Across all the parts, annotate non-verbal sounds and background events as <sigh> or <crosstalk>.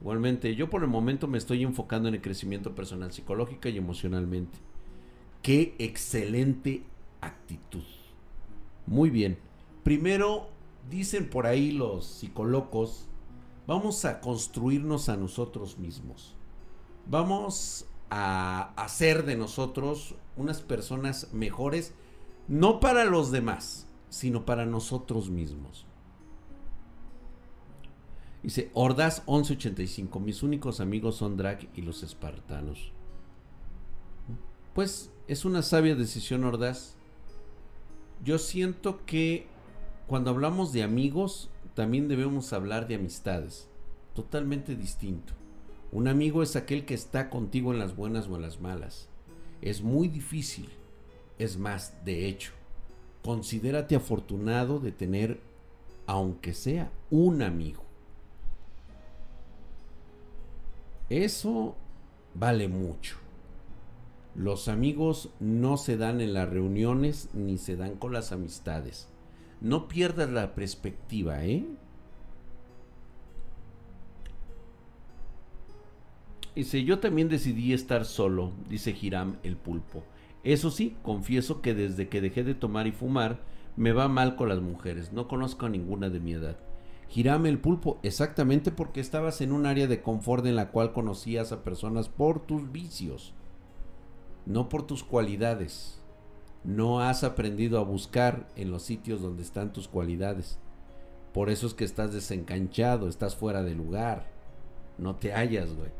Igualmente, yo por el momento me estoy enfocando en el crecimiento personal, psicológica y emocionalmente. Qué excelente actitud. Muy bien. Primero, dicen por ahí los psicólogos, vamos a construirnos a nosotros mismos. Vamos a hacer de nosotros unas personas mejores, no para los demás, sino para nosotros mismos. Dice, Ordaz 1185, mis únicos amigos son Drag y los espartanos. Pues es una sabia decisión, Ordaz. Yo siento que cuando hablamos de amigos, también debemos hablar de amistades. Totalmente distinto. Un amigo es aquel que está contigo en las buenas o en las malas. Es muy difícil. Es más, de hecho, considérate afortunado de tener, aunque sea, un amigo. Eso vale mucho. Los amigos no se dan en las reuniones ni se dan con las amistades. No pierdas la perspectiva, ¿eh? Dice, yo también decidí estar solo, dice Hiram el pulpo. Eso sí, confieso que desde que dejé de tomar y fumar, me va mal con las mujeres. No conozco a ninguna de mi edad. Girame el pulpo, exactamente porque estabas en un área de confort en la cual conocías a personas por tus vicios, no por tus cualidades. No has aprendido a buscar en los sitios donde están tus cualidades. Por eso es que estás desencanchado, estás fuera de lugar. No te hallas, güey.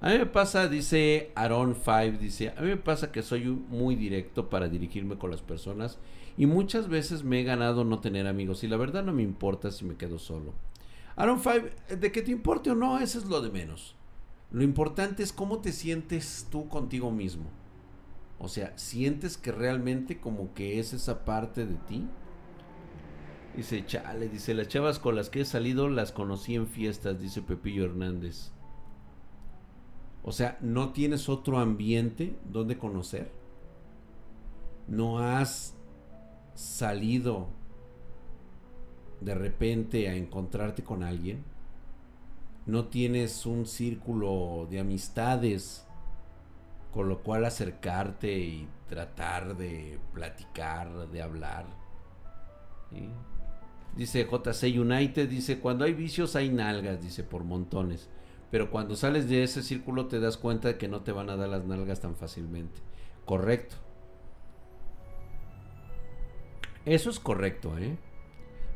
A mí me pasa, dice Aaron 5, dice, a mí me pasa que soy muy directo para dirigirme con las personas y muchas veces me he ganado no tener amigos y la verdad no me importa si me quedo solo. Aaron 5, de que te importe o no, eso es lo de menos. Lo importante es cómo te sientes tú contigo mismo. O sea, sientes que realmente como que es esa parte de ti. Dice, chale, dice, las chavas con las que he salido las conocí en fiestas, dice Pepillo Hernández. O sea, no tienes otro ambiente donde conocer. No has salido de repente a encontrarte con alguien. No tienes un círculo de amistades con lo cual acercarte y tratar de platicar, de hablar. Dice JC United, dice, cuando hay vicios hay nalgas, dice, por montones. Pero cuando sales de ese círculo te das cuenta de que no te van a dar las nalgas tan fácilmente. Correcto. Eso es correcto, ¿eh?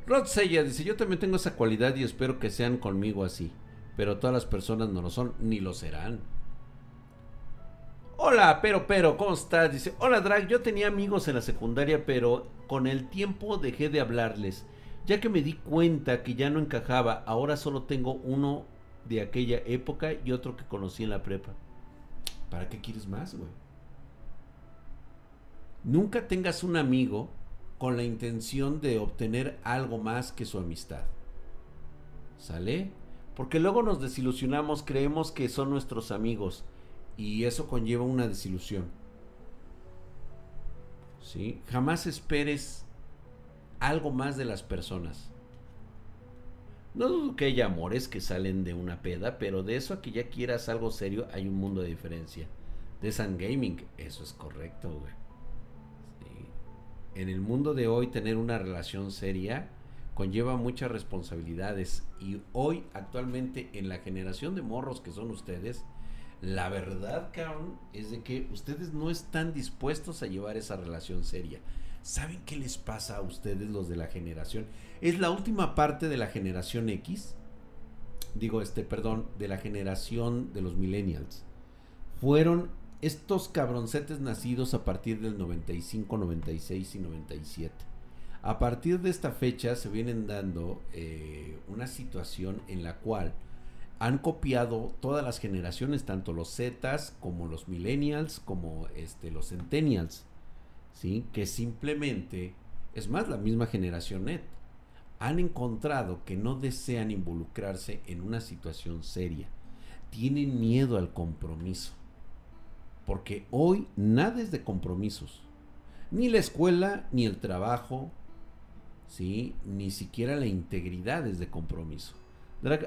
Rod Sella dice, yo también tengo esa cualidad y espero que sean conmigo así. Pero todas las personas no lo son, ni lo serán. Hola, pero, pero, ¿cómo estás? Dice, hola Drag, yo tenía amigos en la secundaria, pero con el tiempo dejé de hablarles. Ya que me di cuenta que ya no encajaba, ahora solo tengo uno de aquella época y otro que conocí en la prepa. ¿Para qué quieres más, güey? Nunca tengas un amigo con la intención de obtener algo más que su amistad. ¿Sale? Porque luego nos desilusionamos, creemos que son nuestros amigos y eso conlleva una desilusión. ¿Sí? Jamás esperes algo más de las personas. No dudo que haya amores que salen de una peda, pero de eso a que ya quieras algo serio hay un mundo de diferencia. De Sun Gaming, eso es correcto, güey. En el mundo de hoy tener una relación seria conlleva muchas responsabilidades y hoy actualmente en la generación de morros que son ustedes, la verdad, cabrón, es de que ustedes no están dispuestos a llevar esa relación seria. ¿Saben qué les pasa a ustedes los de la generación? Es la última parte de la generación X. Digo, este, perdón, de la generación de los millennials. Fueron estos cabroncetes nacidos a partir del 95, 96 y 97. A partir de esta fecha se vienen dando eh, una situación en la cual han copiado todas las generaciones, tanto los Zetas como los millennials, como este, los centennials. ¿sí? Que simplemente, es más, la misma generación net, han encontrado que no desean involucrarse en una situación seria. Tienen miedo al compromiso. Porque hoy nada es de compromisos. Ni la escuela, ni el trabajo, ¿sí? Ni siquiera la integridad es de compromiso.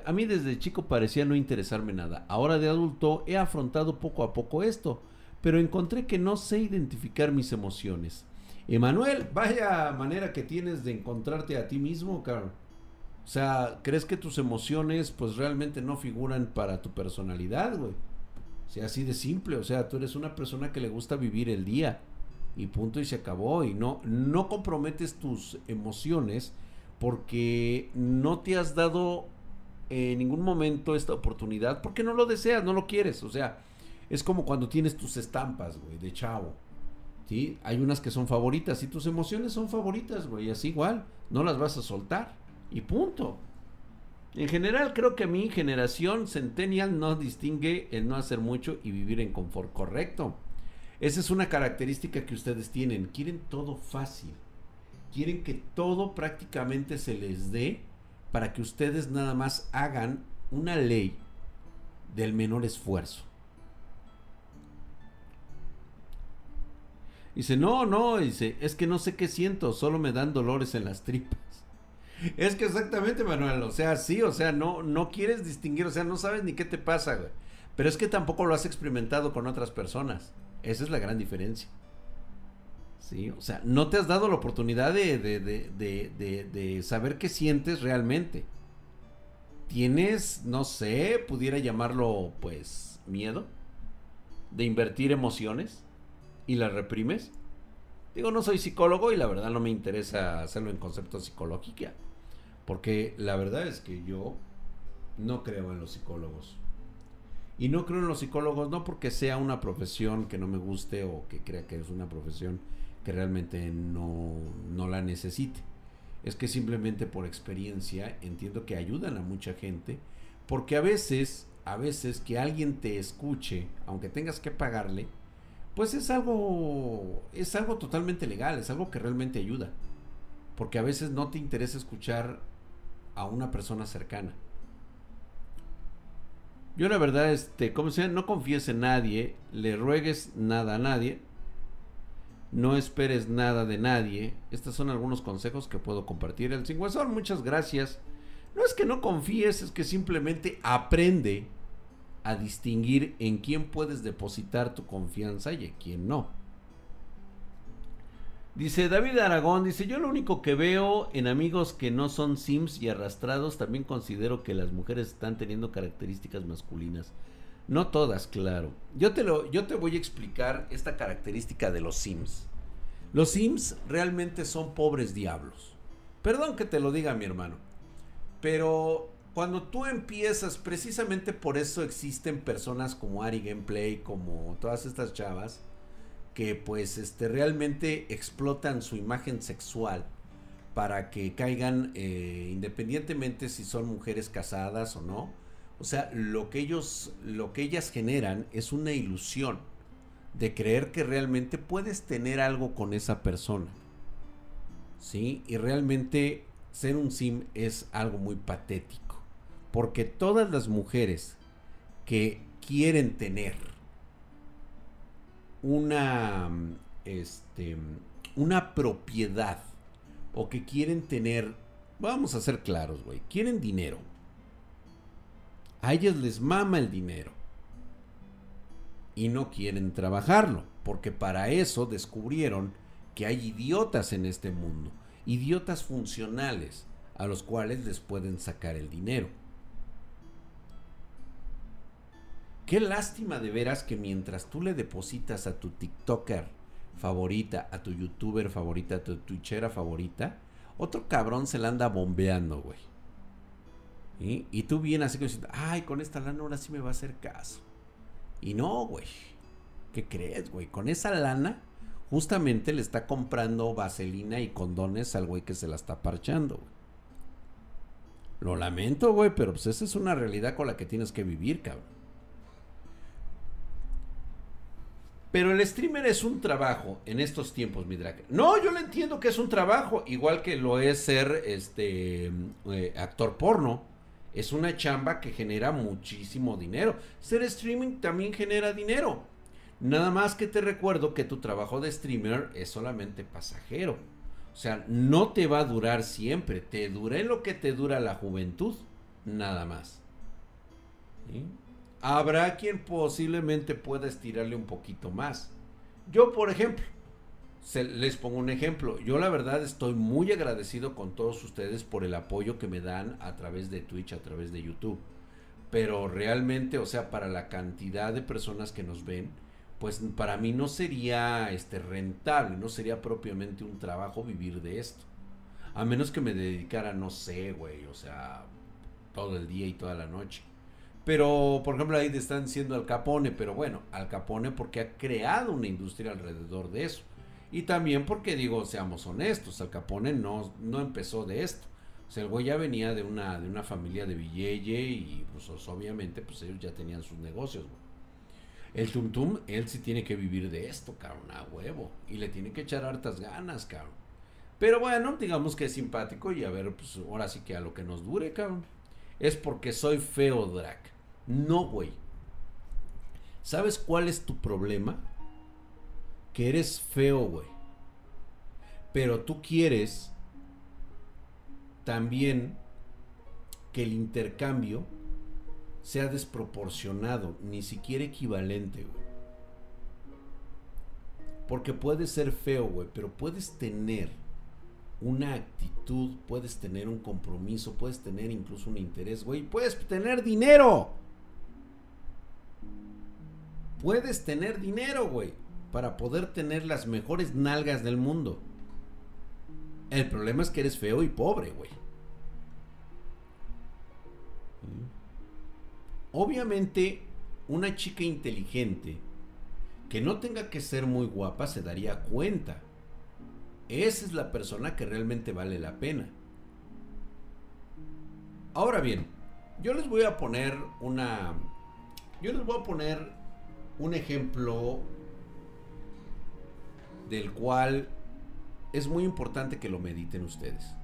a mí desde chico parecía no interesarme nada. Ahora de adulto he afrontado poco a poco esto, pero encontré que no sé identificar mis emociones. Emanuel, vaya manera que tienes de encontrarte a ti mismo, Carl. O sea, ¿crees que tus emociones pues realmente no figuran para tu personalidad, güey? Sea, así de simple, o sea, tú eres una persona que le gusta vivir el día y punto y se acabó y no no comprometes tus emociones porque no te has dado en ningún momento esta oportunidad porque no lo deseas, no lo quieres, o sea, es como cuando tienes tus estampas, güey, de chavo. ¿Sí? Hay unas que son favoritas y tus emociones son favoritas, güey, así igual, no las vas a soltar y punto. En general, creo que mi generación centennial no distingue el no hacer mucho y vivir en confort correcto. Esa es una característica que ustedes tienen. Quieren todo fácil. Quieren que todo prácticamente se les dé para que ustedes nada más hagan una ley del menor esfuerzo. Dice, no, no, dice, es que no sé qué siento, solo me dan dolores en las tripas. Es que exactamente, Manuel, o sea, sí, o sea, no, no quieres distinguir, o sea, no sabes ni qué te pasa, güey. Pero es que tampoco lo has experimentado con otras personas. Esa es la gran diferencia. Sí, o sea, no te has dado la oportunidad de, de, de, de saber qué sientes realmente. Tienes, no sé, pudiera llamarlo, pues, miedo de invertir emociones y las reprimes. Digo, no soy psicólogo y la verdad no me interesa hacerlo en conceptos psicológicos. Porque la verdad es que yo no creo en los psicólogos. Y no creo en los psicólogos no porque sea una profesión que no me guste o que crea que es una profesión que realmente no, no la necesite. Es que simplemente por experiencia entiendo que ayudan a mucha gente. Porque a veces, a veces que alguien te escuche, aunque tengas que pagarle, pues es algo, es algo totalmente legal, es algo que realmente ayuda. Porque a veces no te interesa escuchar a una persona cercana. Yo la verdad, este, como sea, no confíes en nadie, le ruegues nada a nadie, no esperes nada de nadie. Estos son algunos consejos que puedo compartir. El cingüezón, muchas gracias. No es que no confíes, es que simplemente aprende a distinguir en quién puedes depositar tu confianza y en quién no. Dice David Aragón, dice, yo lo único que veo en amigos que no son sims y arrastrados, también considero que las mujeres están teniendo características masculinas. No todas, claro. Yo te, lo, yo te voy a explicar esta característica de los sims. Los sims realmente son pobres diablos. Perdón que te lo diga mi hermano. Pero cuando tú empiezas, precisamente por eso existen personas como Ari Gameplay, como todas estas chavas, que pues este, realmente explotan su imagen sexual para que caigan eh, independientemente si son mujeres casadas o no. O sea, lo que ellos, lo que ellas generan es una ilusión de creer que realmente puedes tener algo con esa persona. ¿Sí? Y realmente ser un sim es algo muy patético. Porque todas las mujeres que quieren tener una, este, una propiedad o que quieren tener, vamos a ser claros, güey, quieren dinero. A ellas les mama el dinero. Y no quieren trabajarlo, porque para eso descubrieron que hay idiotas en este mundo, idiotas funcionales, a los cuales les pueden sacar el dinero. Qué lástima de veras que mientras tú le depositas a tu TikToker favorita, a tu YouTuber favorita, a tu Twitchera favorita, otro cabrón se la anda bombeando, güey. Y tú vienes así como diciendo, ay, con esta lana ahora sí me va a hacer caso. Y no, güey. ¿Qué crees, güey? Con esa lana, justamente le está comprando vaselina y condones al güey que se la está parchando, güey. Lo lamento, güey, pero pues esa es una realidad con la que tienes que vivir, cabrón. Pero el streamer es un trabajo en estos tiempos, mi drag. No, yo le entiendo que es un trabajo, igual que lo es ser este eh, actor porno. Es una chamba que genera muchísimo dinero. Ser streaming también genera dinero. Nada más que te recuerdo que tu trabajo de streamer es solamente pasajero. O sea, no te va a durar siempre. Te dura en lo que te dura la juventud. Nada más. Habrá quien posiblemente pueda estirarle un poquito más. Yo, por ejemplo, les pongo un ejemplo. Yo la verdad estoy muy agradecido con todos ustedes por el apoyo que me dan a través de Twitch, a través de YouTube. Pero realmente, o sea, para la cantidad de personas que nos ven, pues para mí no sería este rentable, no sería propiamente un trabajo vivir de esto. A menos que me dedicara, no sé, güey, o sea, todo el día y toda la noche. Pero, por ejemplo, ahí están diciendo Al Capone, pero bueno, Al Capone porque ha creado una industria alrededor de eso. Y también porque digo, seamos honestos, Al Capone no, no empezó de esto. O sea, el güey ya venía de una, de una familia de Villeye y pues obviamente pues ellos ya tenían sus negocios, El Tum Tum, él sí tiene que vivir de esto, cabrón, a huevo. Y le tiene que echar hartas ganas, cabrón. Pero bueno, digamos que es simpático y a ver, pues ahora sí que a lo que nos dure, cabrón. Es porque soy feo, Drac. No, güey. ¿Sabes cuál es tu problema? Que eres feo, güey. Pero tú quieres también que el intercambio sea desproporcionado, ni siquiera equivalente, güey. Porque puedes ser feo, güey, pero puedes tener una actitud, puedes tener un compromiso, puedes tener incluso un interés, güey, puedes tener dinero. Puedes tener dinero, güey, para poder tener las mejores nalgas del mundo. El problema es que eres feo y pobre, güey. Obviamente, una chica inteligente que no tenga que ser muy guapa se daría cuenta. Esa es la persona que realmente vale la pena. Ahora bien, yo les voy a poner una... Yo les voy a poner un ejemplo del cual es muy importante que lo mediten ustedes.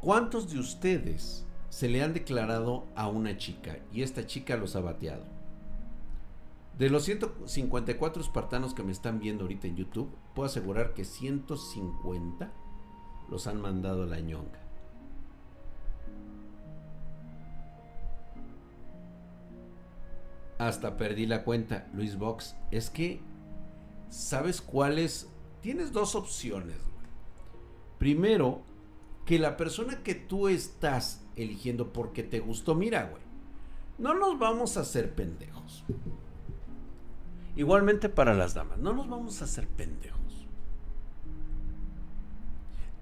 ¿Cuántos de ustedes se le han declarado a una chica y esta chica los ha bateado? De los 154 espartanos que me están viendo ahorita en YouTube, puedo asegurar que 150 los han mandado a la ñonga. Hasta perdí la cuenta, Luis Box. Es que, ¿sabes cuáles? Tienes dos opciones. Primero, que la persona que tú estás eligiendo porque te gustó, mira, güey, no nos vamos a hacer pendejos. Igualmente para las damas, no nos vamos a hacer pendejos.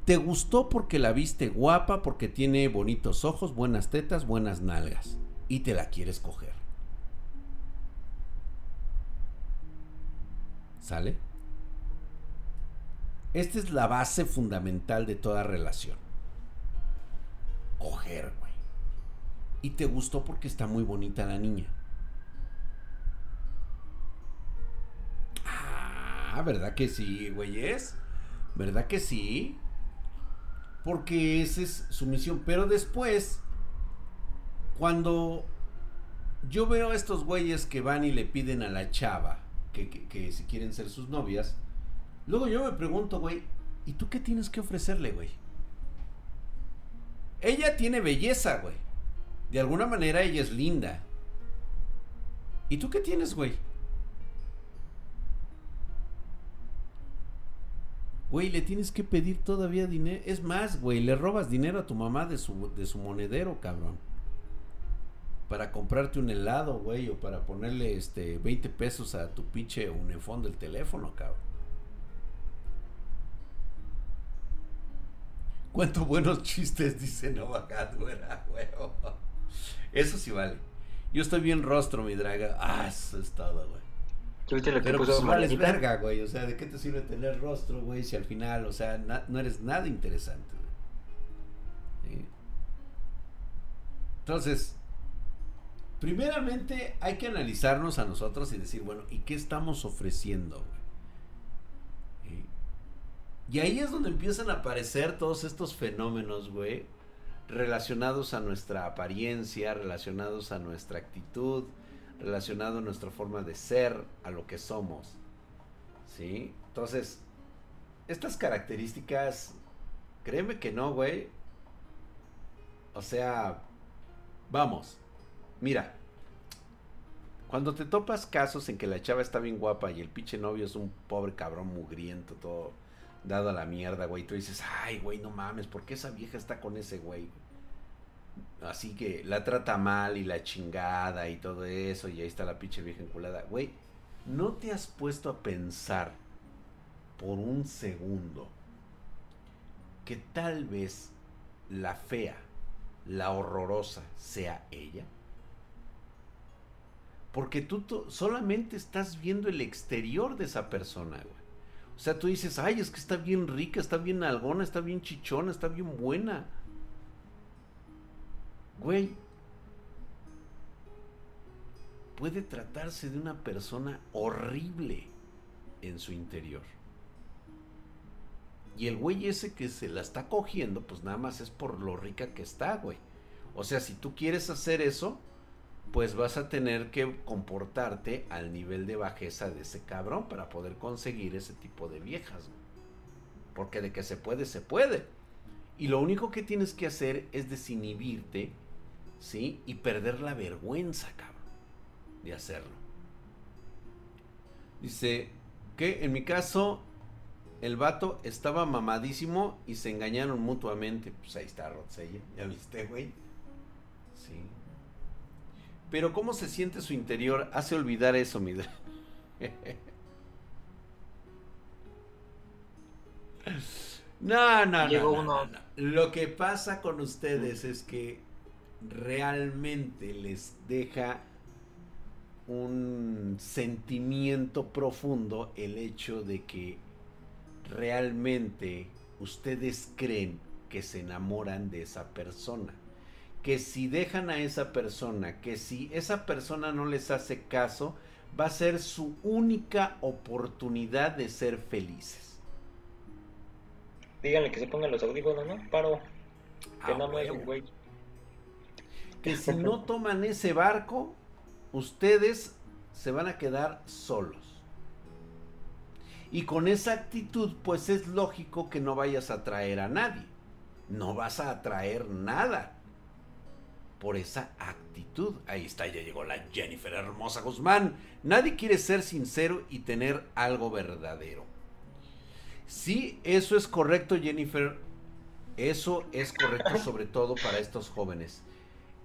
Te gustó porque la viste guapa, porque tiene bonitos ojos, buenas tetas, buenas nalgas. Y te la quieres coger. ¿Sale? Esta es la base fundamental de toda relación. Coger, güey. Y te gustó porque está muy bonita la niña. Ah, ¿verdad que sí, güeyes? ¿Verdad que sí? Porque esa es su misión. Pero después, cuando yo veo a estos güeyes que van y le piden a la chava que, si quieren ser sus novias. Luego yo me pregunto, güey, ¿y tú qué tienes que ofrecerle, güey? Ella tiene belleza, güey. De alguna manera ella es linda. ¿Y tú qué tienes, güey? Güey, le tienes que pedir todavía dinero. Es más, güey, le robas dinero a tu mamá de su, de su monedero, cabrón para comprarte un helado, güey, o para ponerle este 20 pesos a tu pinche unifón del teléfono, cabrón. Cuánto buenos chistes, dice Novagat, <laughs> güey, Eso sí vale. Yo estoy bien rostro, mi draga. Ah, eso es todo, güey. Pero pues vales verga, güey. O sea, ¿de qué te sirve tener rostro, güey? Si al final, o sea, no eres nada interesante, güey. Entonces, primeramente hay que analizarnos a nosotros y decir, bueno, ¿y qué estamos ofreciendo? Y ahí es donde empiezan a aparecer todos estos fenómenos, güey, relacionados a nuestra apariencia, relacionados a nuestra actitud, relacionados a nuestra forma de ser, a lo que somos. ¿Sí? Entonces, estas características, créeme que no, güey. O sea, Vamos. Mira. Cuando te topas casos en que la chava está bien guapa y el pinche novio es un pobre cabrón mugriento, todo dado a la mierda, güey, tú dices, ay, güey, no mames, ¿por qué esa vieja está con ese güey? Así que la trata mal y la chingada y todo eso, y ahí está la pinche vieja enculada. Güey, ¿no te has puesto a pensar por un segundo que tal vez la fea, la horrorosa, sea ella? Porque tú solamente estás viendo el exterior de esa persona, güey. O sea, tú dices, ay, es que está bien rica, está bien algona, está bien chichona, está bien buena. Güey, puede tratarse de una persona horrible en su interior. Y el güey ese que se la está cogiendo, pues nada más es por lo rica que está, güey. O sea, si tú quieres hacer eso, pues vas a tener que comportarte al nivel de bajeza de ese cabrón para poder conseguir ese tipo de viejas. Porque de que se puede, se puede. Y lo único que tienes que hacer es desinhibirte, ¿sí? Y perder la vergüenza, cabrón, de hacerlo. Dice que en mi caso el vato estaba mamadísimo y se engañaron mutuamente. Pues ahí está Rotsella, ¿ya viste, güey? Sí. Pero cómo se siente su interior hace olvidar eso, mi <laughs> No, no, no, no, Lo que pasa con ustedes es que realmente les deja un sentimiento profundo el hecho de que realmente ustedes creen que se enamoran de esa persona que si dejan a esa persona, que si esa persona no les hace caso, va a ser su única oportunidad de ser felices. Díganle que se pongan los audífonos, ¿no? Paro. Que ah, no es güey. Que si no <laughs> toman ese barco, ustedes se van a quedar solos. Y con esa actitud, pues es lógico que no vayas a atraer a nadie. No vas a atraer nada por esa actitud. Ahí está, ya llegó la Jennifer Hermosa Guzmán. Nadie quiere ser sincero y tener algo verdadero. Sí, eso es correcto, Jennifer. Eso es correcto <laughs> sobre todo para estos jóvenes.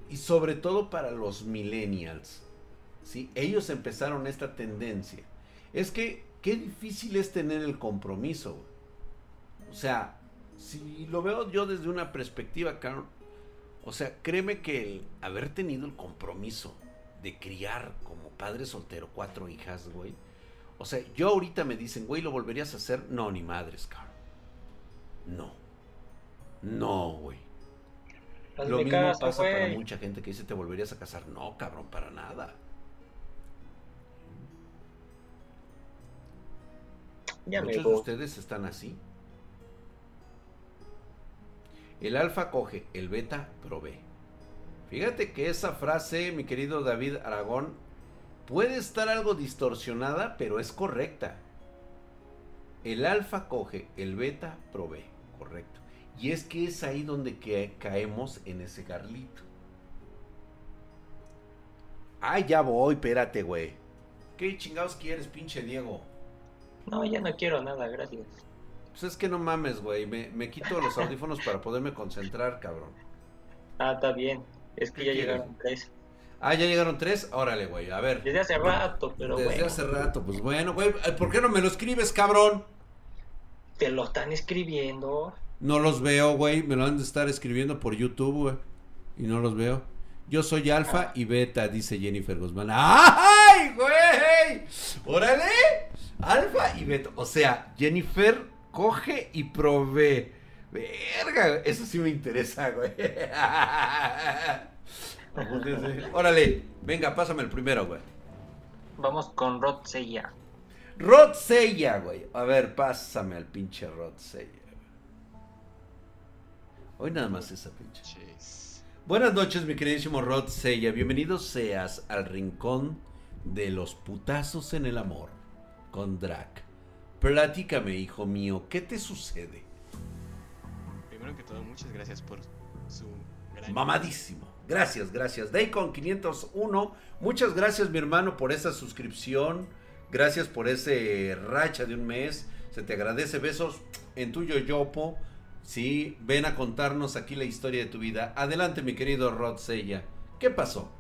Y sobre todo para los millennials. ¿sí? Ellos empezaron esta tendencia. Es que, qué difícil es tener el compromiso. O sea, si lo veo yo desde una perspectiva, Carol, o sea, créeme que el haber tenido el compromiso de criar como padre soltero cuatro hijas, güey. O sea, yo ahorita me dicen, güey, ¿lo volverías a hacer? No, ni madres, cabrón. No. No, güey. Lo mismo pasa para mucha gente que dice, ¿te volverías a casar? No, cabrón, para nada. Muchos de ustedes están así. El alfa coge, el beta provee. Fíjate que esa frase, mi querido David Aragón, puede estar algo distorsionada, pero es correcta. El alfa coge, el beta provee. Correcto. Y es que es ahí donde caemos en ese garlito. Ay, ya voy, espérate, güey. ¿Qué chingados quieres, pinche Diego? No, ya no quiero nada, gracias. Pues es que no mames, güey. Me, quito los audífonos para poderme concentrar, cabrón. Ah, está bien. Es que ya llegaron tres. Ah, ya llegaron tres. Órale, güey. A ver. Desde hace rato, pero Desde hace rato, pues bueno, güey. ¿Por qué no me lo escribes, cabrón? Te lo están escribiendo. No los veo, güey. Me lo han de estar escribiendo por YouTube, güey. Y no los veo. Yo soy alfa ah. y beta, dice Jennifer Guzmán. ¡Ay, güey! ¡Órale! Alfa y beta. O sea, Jennifer coge y provee. Verga, eso sí me interesa, güey. <laughs> Órale, venga, pásame el primero, güey. Vamos con Rod Seiya. Rod güey. A ver, pásame al pinche Rod. Hoy nada más esa pinche. Buenas noches, mi queridísimo Rod Seiya. Bienvenido seas al rincón de los putazos en el amor con Drac. Platícame, hijo mío, ¿qué te sucede? Primero que todo, muchas gracias por su Mamadísimo. Gracias, gracias. Daycon 501, muchas gracias mi hermano por esa suscripción. Gracias por ese racha de un mes. Se te agradece. Besos en tuyo, Yopo. Sí, ven a contarnos aquí la historia de tu vida. Adelante, mi querido Rod Sella. ¿Qué pasó?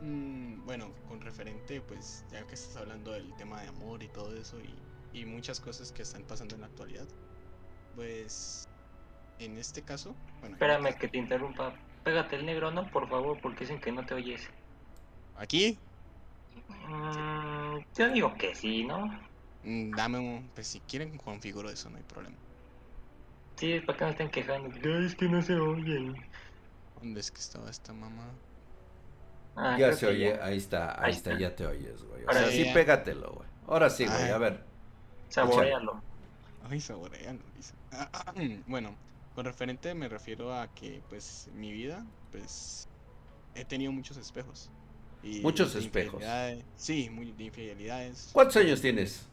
Mm, bueno, con referente, pues ya que estás hablando del tema de amor y todo eso y, y muchas cosas que están pasando en la actualidad, pues en este caso, bueno. Espérame que te interrumpa. Pégate el negro, ¿no? Por favor, porque dicen que no te oyes. ¿Aquí? Mm, yo digo que sí, ¿no? Mm, Dame un... Pues si quieren configuro eso, no hay problema. Sí, para que no estén quejando. Es que no se oye. ¿Dónde es que estaba esta mamá? Ah, ya se oye, ya. ahí está, ahí Ahí está, está. ya te oyes, güey. O Ahora sea, sí. pégatelo, güey. Ahora sí, güey, Ay. a ver. Saborealo. Ay, saboreando, dice. bueno, con referente me refiero a que, pues, mi vida, pues, he tenido muchos espejos. Y Muchos espejos. Sí, muy, de infidelidades. ¿Cuántos años tienes?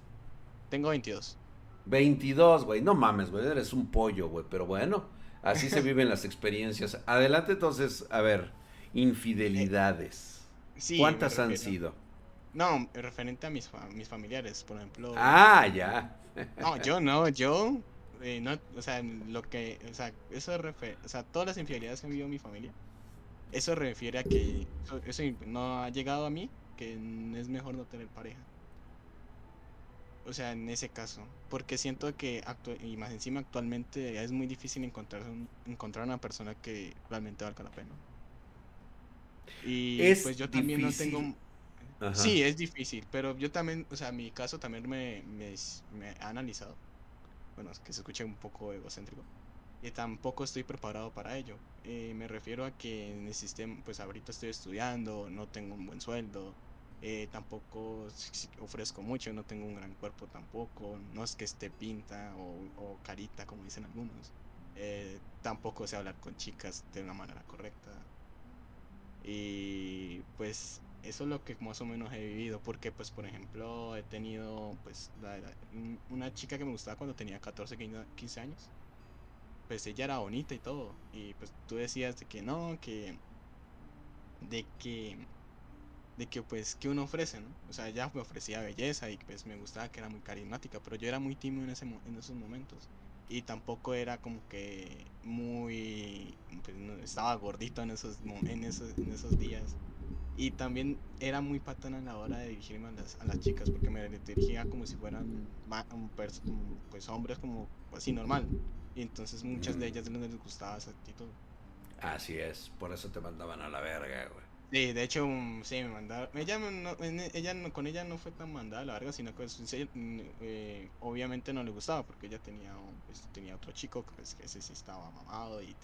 Tengo 22. 22, güey. No mames, güey. Eres un pollo, güey. Pero bueno, así se <laughs> viven las experiencias. Adelante, entonces, a ver. Infidelidades. Sí, ¿Cuántas han sido? No, referente a mis, fa- mis familiares, por ejemplo. Ah, ya. No, yo no, yo. eh, no, o sea, lo que. O sea, eso refiere. O sea, todas las infidelidades que ha vivido mi familia. Eso refiere a que. Eso, eso no ha llegado a mí. Que es mejor no tener pareja. O sea, en ese caso. Porque siento que. y más encima, actualmente es muy difícil encontrar, un- encontrar una persona que realmente valga la pena. Y Es pues yo también no tengo. Sí, es difícil, pero yo también, o sea, mi caso también me, me, ha analizado. Bueno, es que se escuche un poco egocéntrico. Y tampoco estoy preparado para ello. Eh, me refiero a que en el sistema, pues ahorita estoy estudiando, no tengo un buen sueldo, eh, tampoco ofrezco mucho, no tengo un gran cuerpo tampoco, no es que esté pinta o, o carita, como dicen algunos. Eh, tampoco sé hablar con chicas de una manera correcta. Y pues eso es lo que más o menos he vivido, porque pues por ejemplo he tenido pues la- la- un- una chica que me gustaba cuando tenía 14, 15 15 años. Pues ella era bonita y todo, y pues tú decías de que no, que de que de que pues que uno ofrece, ¿no? O sea, ella me ofrecía belleza y pues me gustaba que era muy carismática, pero yo era muy tímido en ese en esos momentos y tampoco era como que muy pues, estaba gordito en esos en esos en esos días y también era muy patana a la hora de dirigirme a las, a las chicas porque me dirigía como si fueran pues hombres como así normal y entonces muchas de ellas no les gustaba esa actitud Así es. Por eso te mandaban a la verga, güey. Sí, de hecho, mm, sí, me mandaba. Ella, no, en- ella no- con ella no fue tan mandada a la verga, sino que mm, eh, obviamente no le gustaba porque ella tenía, pues, tenía otro chico que, pues, que ese sí estaba mamado y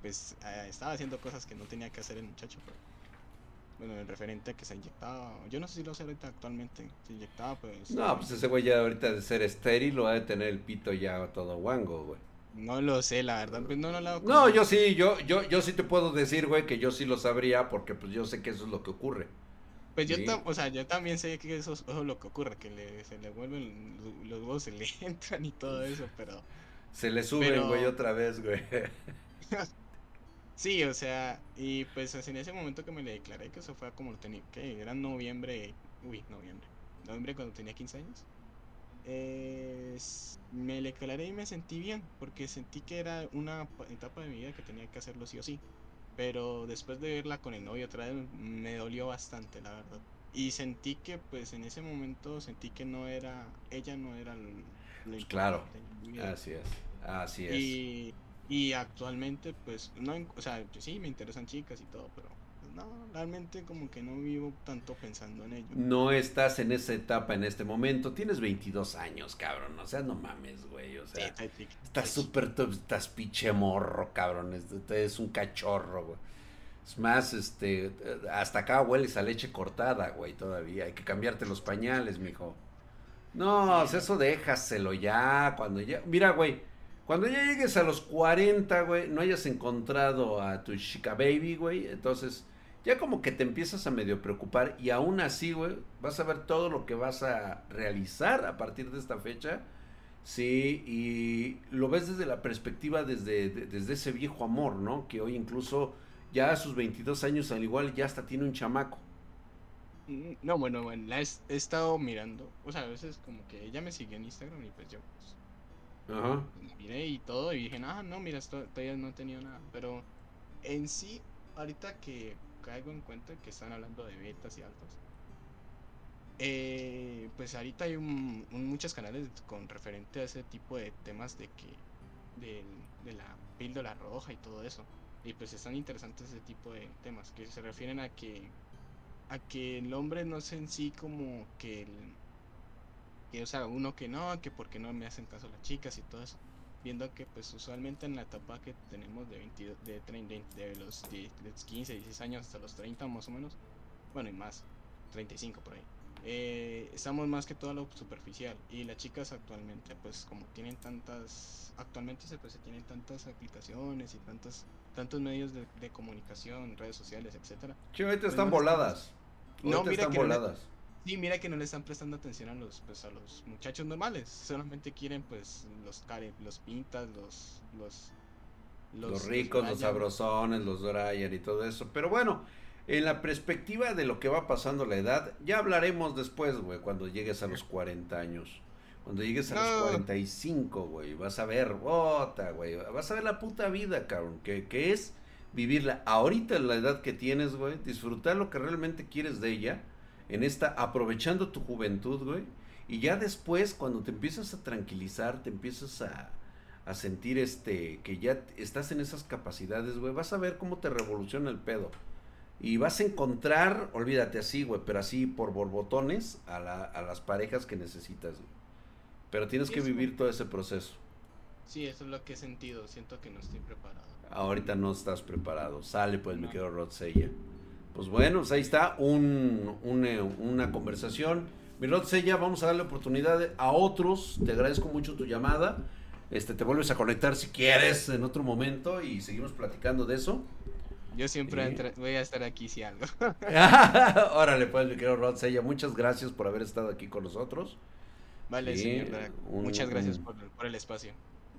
pues eh, estaba haciendo cosas que no tenía que hacer el muchacho. Pero, bueno, en referente que se inyectaba, yo no sé si lo hace ahorita actualmente, se inyectaba pues... No, pues ese güey ya ahorita de ser estéril lo ha de tener el pito ya todo guango, güey. No lo sé, la verdad, pues no lo he hablado con No, yo sí, yo, yo, yo sí te puedo decir, güey, que yo sí lo sabría porque pues yo sé que eso es lo que ocurre. Pues yo, Sí. o sea, yo también sé que eso, es- eso es lo que ocurre, que le, se le vuelven, los huevos se le <laughs> entran y todo eso, pero... Se le suben, Pero- güey, otra vez, güey. <laughs> Sí, o sea, y pues en ese momento que me le declaré, que eso fue como lo tenía, que era noviembre, uy, noviembre, noviembre cuando tenía 15 años, eh, me le declaré y me sentí bien, porque sentí que era una pa- etapa de mi vida que tenía que hacerlo sí o sí, pero después de verla con el novio otra vez, me dolió bastante, la verdad, y sentí que pues en ese momento sentí que no era, ella no era lo, lo Pues claro. Así es, así es. Y, y actualmente, pues, no, o sea, yo sí me interesan chicas y todo, pero pues, no, realmente como que no vivo tanto pensando en ello. No estás en esa etapa en este momento. Tienes 22 años, cabrón. O sea, no mames, güey. O Sí, sea, está estás está súper, estás pinche morro, cabrón. Es, es un cachorro, güey. Es más, este, hasta acá hueles a leche cortada, güey, todavía. Hay que cambiarte los pañales, mijo. No, o sea, eso déjaselo ya, cuando ya... Mira, güey, cuando ya llegues a los 40, güey, no hayas encontrado a tu chica baby, güey, entonces ya como que te empiezas a medio preocupar y aún así, güey, vas a ver todo lo que vas a realizar a partir de esta fecha. Sí, y lo ves desde la perspectiva desde, de- desde ese viejo amor, ¿no? Que hoy incluso ya a sus 22 años al igual ya hasta tiene un chamaco. Mm, No, bueno, bueno, la he, estado mirando. O sea, a veces como que ella me sigue en Instagram y pues yo pues, Ajá. y todo y dije, no, mira, esto todavía no he tenido nada. Pero en sí, ahorita que caigo en cuenta que están hablando de betas y altos, eh, pues ahorita hay un, muchos canales con referente a ese tipo de temas de que, de la píldora roja y todo eso. Y pues están interesantes ese tipo de temas que se refieren a que a que el hombre no es en sí como que el, que o sea uno que no que porque no me hacen caso las chicas y todo eso viendo que pues usualmente en la etapa que tenemos de 22 de, 30, de los 10 de los 15 16 años hasta los 30 más o menos bueno y más 35 por ahí eh, estamos más que todo a lo superficial y las chicas actualmente pues como tienen tantas actualmente se pues se tienen tantas aplicaciones y tantos tantos medios de, de comunicación redes sociales etcétera ahorita Pues están voladas. No, mira están que no le- voladas. Sí, mira que no le están prestando atención a los, pues, a los muchachos normales. Solamente quieren, pues, los care, los pintas, los, los, Los, ricos, los sabrosones, los Brian y todo eso. Pero bueno, en la perspectiva de lo que va pasando la edad, ya hablaremos después, güey, cuando llegues a los 40 años. Cuando llegues a los No. 45, güey, vas a ver, bota, güey, vas a ver la puta vida, cabrón, que, que es vivirla ahorita en la edad que tienes, güey, disfrutar lo que realmente quieres de ella, en esta, aprovechando tu juventud, güey, y ya después, cuando te empiezas a tranquilizar, te empiezas a, a sentir este, que ya estás en esas capacidades, güey, vas a ver cómo te revoluciona el pedo. Y vas a encontrar, olvídate así, güey, pero así por borbotones a, la- a las parejas que necesitas, güey. Pero tienes Sí, que vivir todo ese proceso. Sí, eso es lo que he sentido. Siento que no estoy preparado. Ahorita no estás preparado. Sale pues, mi No. querido Rod Sella. Pues bueno, pues ahí está un, un, eh, una conversación. Mi Sella, vamos a darle oportunidad a otros. Te agradezco mucho tu llamada. Este, te vuelves a conectar si quieres en otro momento y seguimos platicando de eso. Yo siempre entra- voy a estar aquí si algo. <laughs> Órale, pues, mi querido Rod Sella, muchas gracias por haber estado aquí con nosotros. Vale, Sí, señor un- Muchas gracias por, por el espacio.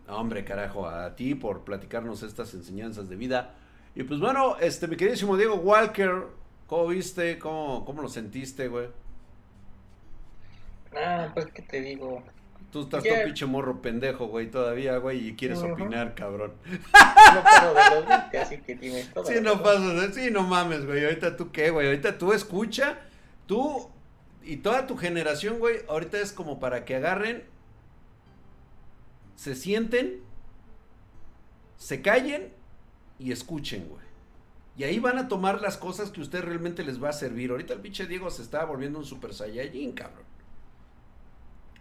Hombre, carajo, a ti por platicarnos estas enseñanzas de vida. Y pues bueno, este, mi queridísimo Diego Walker, ¿cómo viste? ¿Cómo, cómo lo sentiste, güey? Ah, pues qué te digo. Tú estás Ya. todo pinche morro pendejo, güey, todavía, güey, y quieres opinar, cabrón. <laughs> No paro de los 20, así que dime todo. Sí, no pasas, ¿eh? sí, no mames, güey. Ahorita tú qué, güey. Ahorita tú escucha, tú y toda tu generación, güey. Ahorita es como para que agarren, se sienten, se callen y escuchen, güey. Y ahí van a tomar las cosas que usted realmente les va a servir. Ahorita el pinche Diego se está volviendo un super saiyajin, cabrón.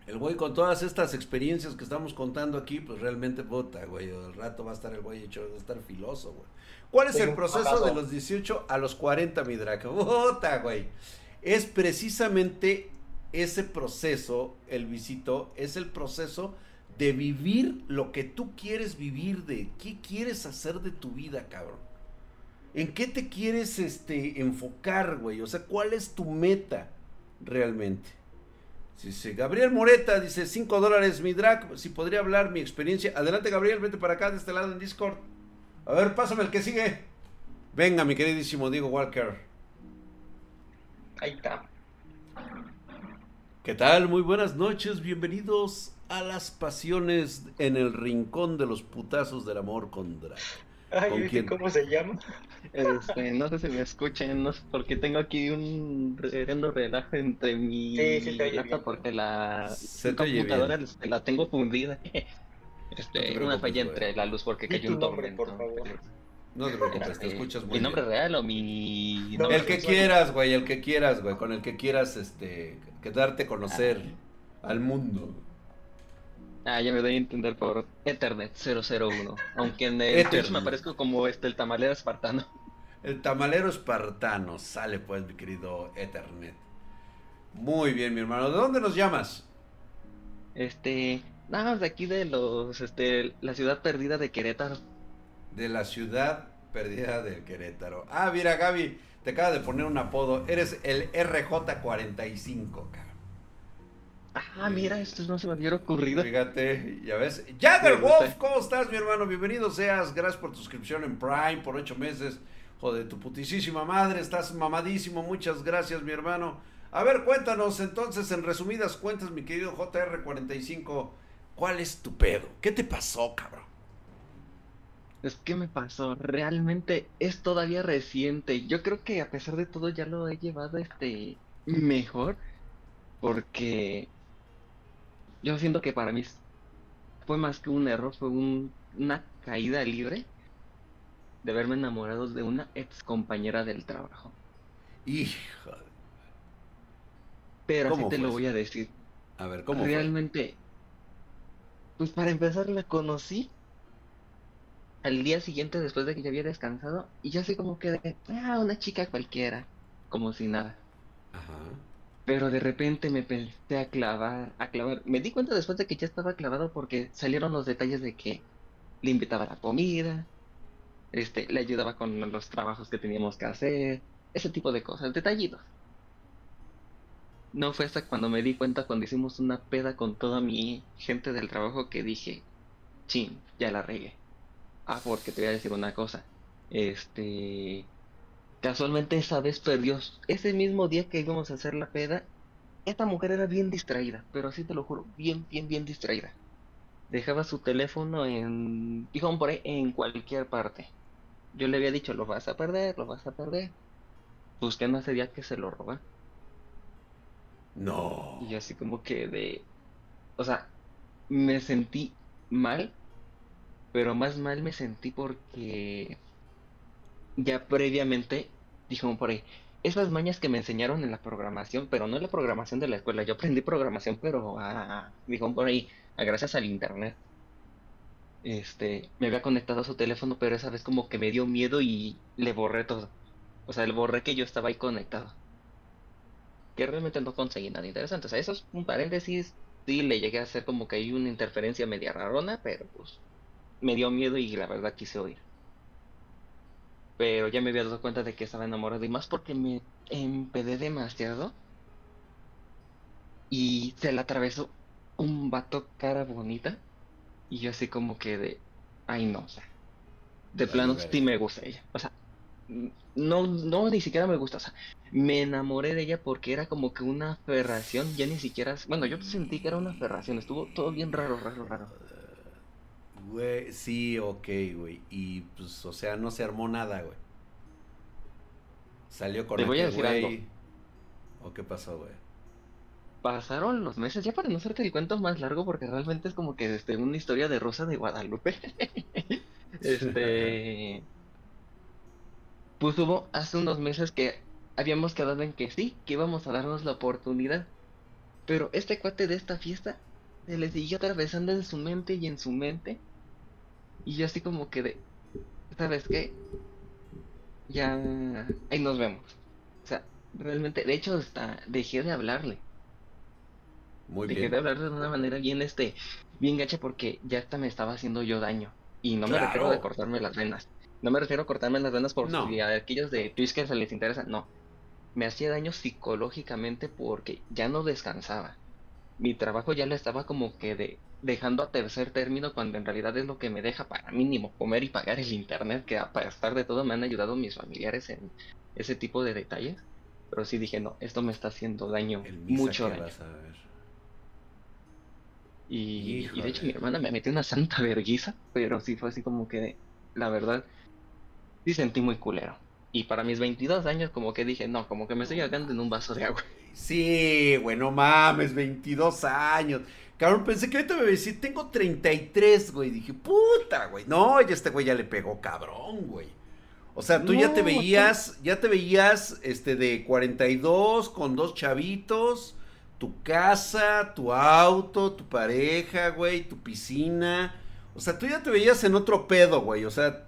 El güey con todas estas experiencias que estamos contando aquí, pues realmente, puta, güey, al rato va a estar el güey hecho, va a estar filoso, güey. ¿Cuál es el proceso de los 18 a los 40, mi draco? <laughs> Puta, güey. Es precisamente ese proceso, el visito, es el proceso de vivir lo que tú quieres vivir, de qué quieres hacer de tu vida, cabrón. ¿En qué te quieres este, enfocar, güey? O sea, ¿cuál es tu meta realmente? Dice Gabriel Moreta, dice 5 dólares mi drag, si podría hablar mi experiencia. Adelante Gabriel, vete para acá de este lado en Discord. A ver, pásame el que sigue. Venga, mi queridísimo Diego Walker. Ahí está. ¿Qué tal? Muy buenas noches, bienvenidos a las pasiones en el rincón de los putazos del amor con drag. Ay, ¿Con ¿viste quién? ¿cómo se llama? Este, no sé si me escuchen, no sé, porque tengo aquí un reverendo relajo entre mi Sí, sí te oye porque la Se te oye computadora bien. este, la tengo fundida. <laughs> Este, una falla entre la luz porque cayó un nombre, por favor. No te preocupes, te Este, escuchas muy ¿Mi nombre bien. real o mi No, nombre El que quieras, güey, el que quieras, güey, con el que quieras, este, que darte a conocer al mundo. Ah, ya me doy a entender por Ethernet 001. Aunque en el. Twitch me aparezco como este el tamalero espartano. El tamalero espartano, sale pues, mi querido Ethernet. Muy bien, mi hermano. ¿De dónde nos llamas? Este, nada más de aquí de los, este, la ciudad perdida de Querétaro. De la ciudad perdida del Querétaro. Ah, mira, Gaby, te acaba de poner un apodo. Eres el RJ45, cabrón. Ah, mira, esto no se me hubiera ocurrido. Fíjate, ya ves. Jagger. Wolf, ¿cómo estás, mi hermano? Bienvenido seas. Gracias por tu suscripción en Prime por ocho meses. Joder, tu putísima madre, estás mamadísimo. Muchas gracias, mi hermano. A ver, cuéntanos entonces, en resumidas cuentas, mi querido JR45, ¿cuál es tu pedo? ¿Qué te pasó, cabrón? Es que me pasó, realmente es todavía reciente. Yo creo que a pesar de todo ya lo he llevado este mejor porque yo siento que para mí fue más que un error, fue un- una caída libre de haberme enamorado de una ex compañera del trabajo. Hijo. Pero así ¿Cómo te fue lo voy a decir. A ver, ¿cómo fue? Realmente, pues para empezar la conocí al día siguiente después de que ya había descansado y yo así como que ah, una chica cualquiera, como si nada. Ajá. Pero de repente me empecé a clavar, a clavar. Me di cuenta después de que ya estaba clavado porque salieron los detalles de que le invitaba a la comida, este, le ayudaba con los trabajos que teníamos que hacer, ese tipo de cosas, detallitos. No fue hasta cuando me di cuenta cuando hicimos una peda con toda mi gente del trabajo que dije, chin, ya la regué. Ah, porque te voy a decir una cosa. Este, casualmente esa vez perdió, ese mismo día que íbamos a hacer la peda, esta mujer era bien distraída, pero sí te lo juro, bien, bien, bien distraída. Dejaba su teléfono en, dijo por ahí, en cualquier parte. Yo le había dicho, lo vas a perder, lo vas a perder. Pues que no ese día que se lo roba. No. Y yo así como que de, o sea, me sentí mal, pero más mal me sentí porque ya previamente, dijo por ahí, esas mañas que me enseñaron en la programación, pero no en la programación de la escuela, yo aprendí programación, <laughs> pero a, dijo por ahí, a gracias al internet. Este, me había conectado a su teléfono, pero esa vez como que me dio miedo y le borré todo. O sea, le borré que yo estaba ahí conectado. Que realmente no conseguí nada interesante. O sea, eso es un paréntesis. Sí, le llegué a hacer como que hay una interferencia media rarona, pero pues me dio miedo y la verdad quise oír. Pero ya me había dado cuenta de que estaba enamorado y más porque me empedé demasiado. Y se le atravesó un vato cara bonita. Y yo así como que de, ay no, o sea, de plano sí me gusta ella. O sea, no, no, ni siquiera me gusta, o sea, me enamoré de ella porque era como que una aferración, ya ni siquiera, bueno, yo sentí que era una aferración, estuvo todo bien raro, raro, raro. Güey, sí, ok, güey. Y pues, o sea, no se armó nada, güey. Salió con Te voy a aquel decir güey. ¿O qué pasó, güey? Pasaron los meses, ya para no hacerte el cuento más largo, porque realmente es como que este, una historia de Rosa de Guadalupe. <laughs> Este. Pues hubo hace unos meses que habíamos quedado en que sí, que íbamos a darnos la oportunidad. Pero este cuate de esta fiesta se le siguió atravesando en su mente y en su mente. Y yo así como que de, ¿sabes qué? Ya, ahí nos vemos. O sea, realmente, de hecho, hasta dejé de hablarle. Muy Dejé bien. de hablarle de una manera bien, este, bien gacha porque ya hasta me estaba haciendo yo daño. Y no me refiero de Claro. cortarme las venas. No me refiero a cortarme las venas por No. si a aquellos de Twitch que se les interesa. No. Me hacía daño psicológicamente porque ya no descansaba. Mi trabajo ya lo estaba como que de, dejando a tercer término cuando en realidad es lo que me deja para mínimo comer y pagar el internet, que a pesar de todo me han ayudado mis familiares en ese tipo de detalles. Pero sí dije, no, esto me está haciendo daño, mucho daño. vas a ver. Y, de hecho mi hermana me metió una santa verguiza, pero sí fue así como que, la verdad, sí sentí muy culero. Y para mis 22 años como que dije, no, como que me estoy ahogando en un vaso de agua. Sí, güey, no mames, 22 años. Cabrón, pensé que ahorita me iba a decir, tengo 33, güey. Dije, puta, güey. No, ya este güey ya le pegó cabrón, güey. O sea, tú ya te veías, ya te veías, este, de 42 con dos chavitos, tu casa, tu auto, tu pareja, güey, tu piscina. O sea, tú ya te veías en otro pedo, güey. O sea,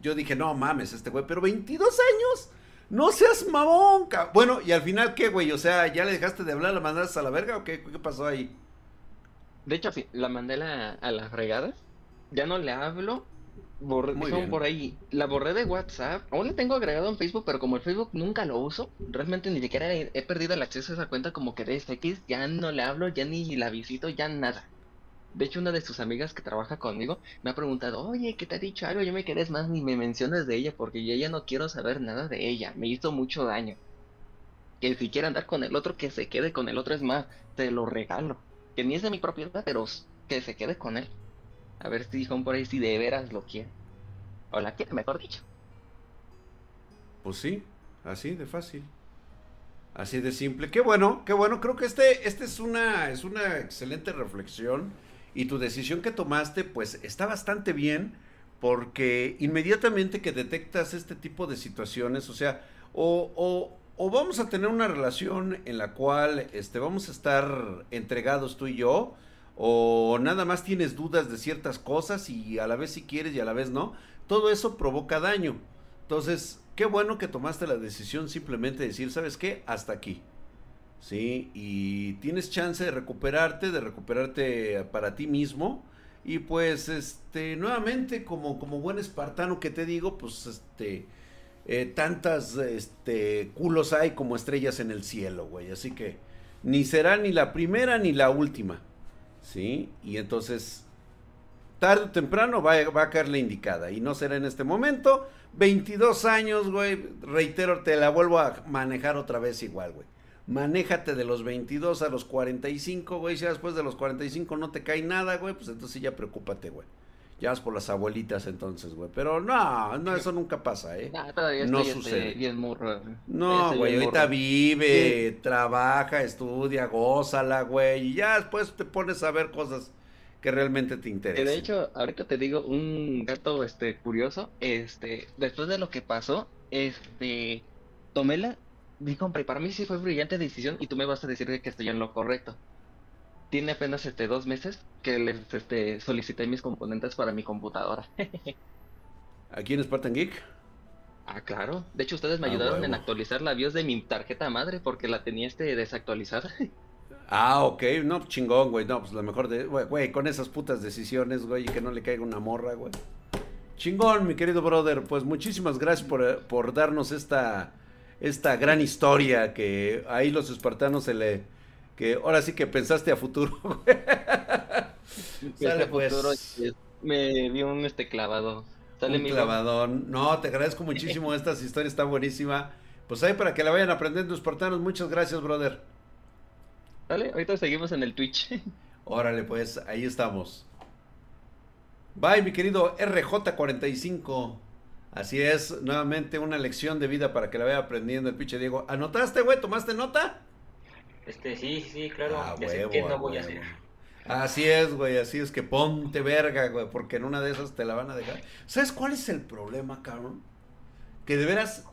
yo dije, no mames, este güey, pero 22 años. No seas mamón, ca- Bueno, y al final, ¿qué, güey? O sea, ¿ya le dejaste de hablar, la mandaste a la verga o qué, qué pasó ahí? De hecho, la mandé a la, a la fregada. Ya no le hablo. Borré, por ahí, la borré de WhatsApp. Aún la tengo agregado en Facebook, pero como el Facebook nunca lo uso, realmente ni siquiera he, he perdido el acceso a esa cuenta como que de SX. Ya no le hablo, ya ni la visito, ya nada. De hecho, una de sus amigas que trabaja conmigo me ha preguntado, oye, ¿qué te ha dicho algo? Yo me quedé más ni me menciones de ella porque yo ya no quiero saber nada de ella. Me hizo mucho daño. Que si quiere andar con el otro, que se quede con el otro. Es más, te lo regalo. Que ni es de mi propiedad, pero que se quede con él. A ver si dijo por ahí si de veras lo quiere. O la quiere, mejor dicho. Pues sí, así de fácil. Así de simple. Qué bueno, qué bueno. Creo que este, este es una, es una excelente reflexión. Y tu decisión que tomaste, pues, está bastante bien. Porque inmediatamente que detectas este tipo de situaciones, o sea, o, o, o vamos a tener una relación en la cual este, vamos a estar entregados tú y yo, o nada más tienes dudas de ciertas cosas y a la vez si quieres y a la vez no, todo eso provoca daño. Entonces, qué bueno que tomaste la decisión simplemente de decir, ¿sabes qué? Hasta aquí. ¿Sí? Y tienes chance de recuperarte, de recuperarte para ti mismo. Y pues, este, nuevamente, como, como buen espartano que te digo, pues, este, eh, tantas, este, culos hay como estrellas en el cielo, güey. Así que, ni será ni la primera ni la última. ¿Sí? Y entonces, tarde o temprano va, va a caer la indicada. Y no será en este momento, 22 años, güey. Reitero, te la vuelvo a manejar otra vez igual, güey. Manéjate de los 22 a los 45, güey. Si después de los 45 no te cae nada, güey, pues entonces ya preocúpate, güey. Ya vas por las abuelitas entonces, güey. Pero no, no, eso nunca pasa, ¿eh? Nah, todavía No estoy, este, sucede. bien morro. No, güey, bien ahorita morro. vive, trabaja, estudia, gózala, güey. Y ya después te pones a ver cosas que realmente te Que interesan. de hecho, ahorita te digo un dato este curioso, este, después de lo que pasó, este, tomé la, vi compré, para mí sí fue brillante decisión y tú me vas a decir que estoy en lo correcto. Tiene apenas este dos meses que les este solicité mis componentes para mi computadora. <laughs> Aquí en Spartan Geek. Ah, claro. De hecho, ustedes me Ah, ayudaron en actualizar la BIOS de mi tarjeta madre porque la tenía este desactualizada. <laughs> Ah, ok, no, pues chingón, güey. No, pues lo mejor de. Güey, güey, con esas putas decisiones, güey, y que no le caiga una morra, güey. Chingón, mi querido brother. Pues muchísimas gracias por, eh, por darnos esta, esta gran historia que ahí los espartanos se le. Que ahora sí que pensaste a futuro. <laughs> Sale, Este pues. futuro, me dio un este clavado. Sale Un mi clavadón. No, te agradezco muchísimo. <laughs> Esta historia está buenísima. Pues ahí para que la vayan aprendiendo, espartanos. Muchas gracias, brother. Dale, ahorita seguimos en el Twitch. <laughs> Órale, pues, ahí estamos. Bye, mi querido RJ45. Así es, nuevamente una lección de vida para que la vaya aprendiendo el pinche Diego. ¿Anotaste, güey? ¿Tomaste nota? Este, sí, sí, claro. Ah, ya huevo, no voy a hacer. Así es, güey, así es que ponte verga, güey, porque en una de esas te la van a dejar. ¿Sabes cuál es el problema, cabrón? Que de veras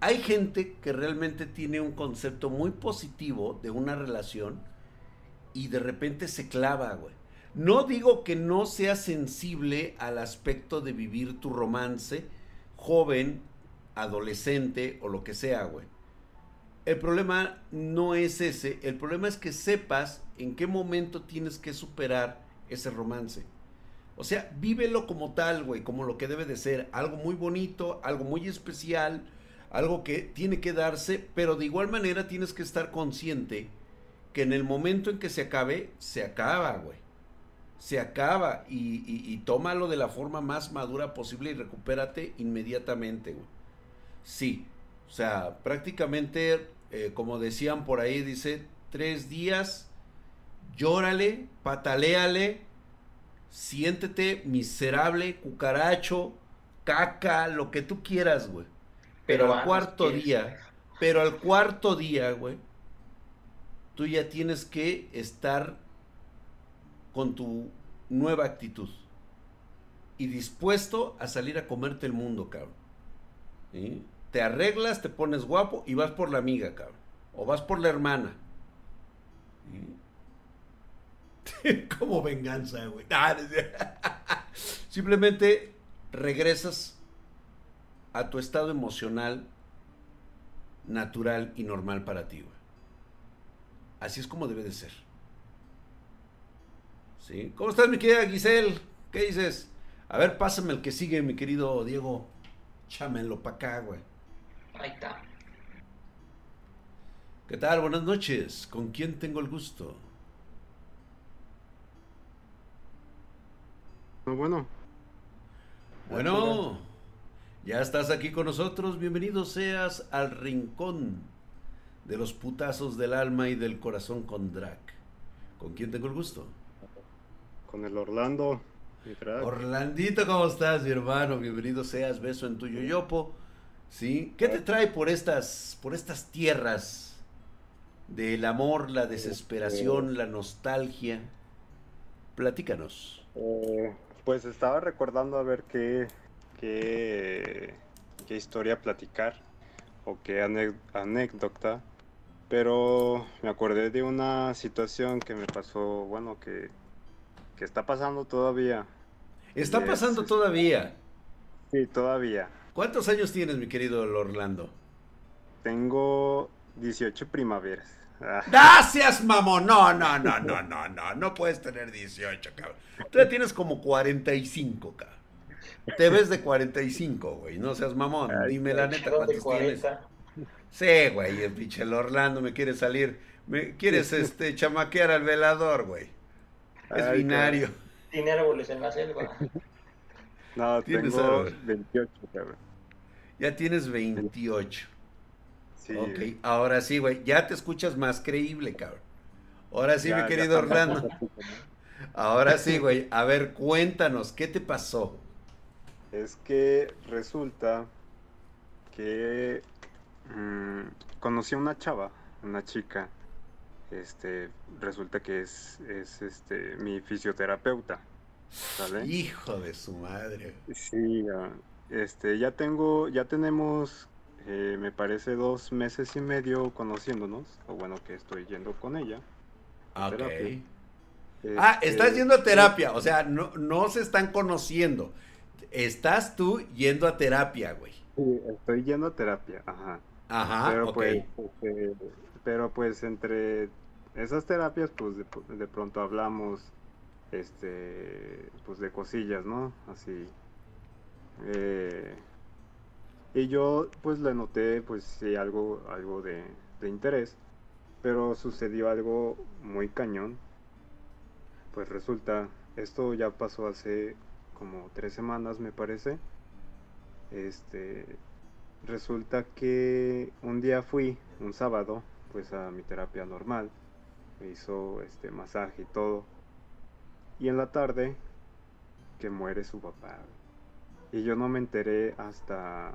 hay gente que realmente tiene un concepto muy positivo de una relación y de repente se clava, güey. No digo que no sea sensible al aspecto de vivir tu romance joven, adolescente o lo que sea, güey. El problema no es ese, el problema es que sepas en qué momento tienes que superar ese romance. O sea, vívelo como tal, güey, como lo que debe de ser, algo muy bonito, algo muy especial, algo que tiene que darse, pero de igual manera tienes que estar consciente que en el momento en que se acabe, se acaba, güey. Se acaba y, y, y tómalo de la forma más madura posible y recupérate inmediatamente, güey. Sí, o sea, prácticamente, eh, como decían por ahí, dice, tres días, llórale, pataléale, siéntete miserable, cucaracho, caca, lo que tú quieras, güey. Pero, Pero al cuarto día, pero al cuarto día, güey, tú ya tienes que estar con tu nueva actitud y dispuesto a salir a comerte el mundo, cabrón. Te arreglas, te pones guapo y vas por la amiga, cabrón. O vas por la hermana. <laughs> Como venganza, güey. Ah. <laughs> Simplemente regresas a tu estado emocional natural y normal para ti, güey. Así es como debe de ser. ¿Sí? ¿Cómo estás, mi querida Giselle? ¿Qué dices? A ver, pásame el que sigue, mi querido Diego. Chámenlo para acá, güey. Ahí está. ¿Qué tal? Buenas noches. ¿Con quién tengo el gusto? bueno. Bueno, ya estás aquí con nosotros. Bienvenido seas al rincón de los putazos del alma y del corazón con Drac. ¿Con quién tengo el gusto? Con el Orlando. Orlandito, ¿cómo estás, mi hermano? Bienvenido seas, beso en tu yoyopo. ¿Sí? ¿Qué te trae por estas, por estas tierras del amor, la desesperación, la nostalgia? Platícanos. Eh, pues estaba recordando a ver qué, qué, qué historia platicar o qué anécdota, pero me acordé de una situación que me pasó, bueno, que, que está pasando todavía. ¿Está pasando todavía? Sí, todavía. ¿Cuántos años tienes, mi querido Orlando? Tengo 18 primaveras. Ah. Gracias, mamón. No, no, no, no, no, no. No puedes tener 18, cabrón. Tú ya tienes como 45, cabrón. Te <laughs> ves de 45, güey. No seas mamón. Dime la neta cuántos tienes. Sí, güey. El pinche Orlando me quiere salir. Me quieres este chamaquear al velador, güey. Es binario. Tiene árboles en la selva. <laughs> No, tengo 28, cabrón. Ya tienes 28. Sí. Ok, ahora sí, güey. Ya te escuchas más creíble, cabrón. Ahora sí, mi querido Orlando. Ahora sí, <laughs> güey. A ver, cuéntanos, ¿qué te pasó? Es que resulta que mmm, conocí a una chava, una chica. Este, resulta que es, es este, mi fisioterapeuta. Hijo de su madre. Sí, este, ya tengo, ya tenemos, eh, me parece dos meses y medio conociéndonos, o bueno, que estoy yendo con ella. Ah, estás este, yendo a terapia, o sea, no, no se están conociendo. Estás tú yendo a terapia, güey. Sí, estoy yendo a terapia, ajá. Ajá, pero pues, este, pero pues entre esas terapias, pues de, pronto hablamos este, pues de cosillas, ¿no? Así. Eh, y yo pues le noté pues sí algo, algo de, de interés, pero sucedió algo muy cañón. Pues resulta, esto ya pasó hace como tres semanas me parece. Este, resulta que un día fui, un sábado, pues a mi terapia normal. Me hizo este masaje y todo y en la tarde, que muere su papá. Y yo no me enteré hasta,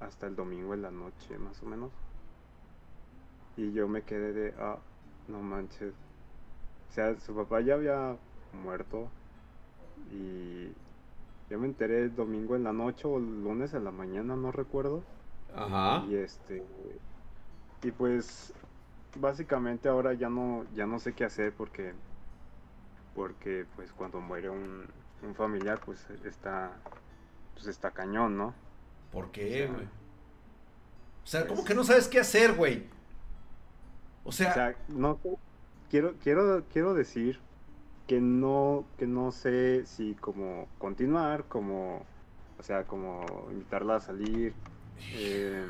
hasta el domingo en la noche, más o menos. Y yo me quedé de, ah, no manches. O sea, su papá ya había muerto. Y yo me enteré el domingo en la noche o el lunes en la mañana, no recuerdo. Ajá. Y este. Y pues básicamente ahora ya no, ya no sé qué hacer porque porque pues cuando muere un, familiar pues está pues está cañón, ¿no? ¿Por qué, güey? O sea, ¿cómo que no sabes qué hacer, güey? O sea, o sea, no quiero quiero quiero decir que no que no sé si como continuar, como o sea, como invitarla a salir eh,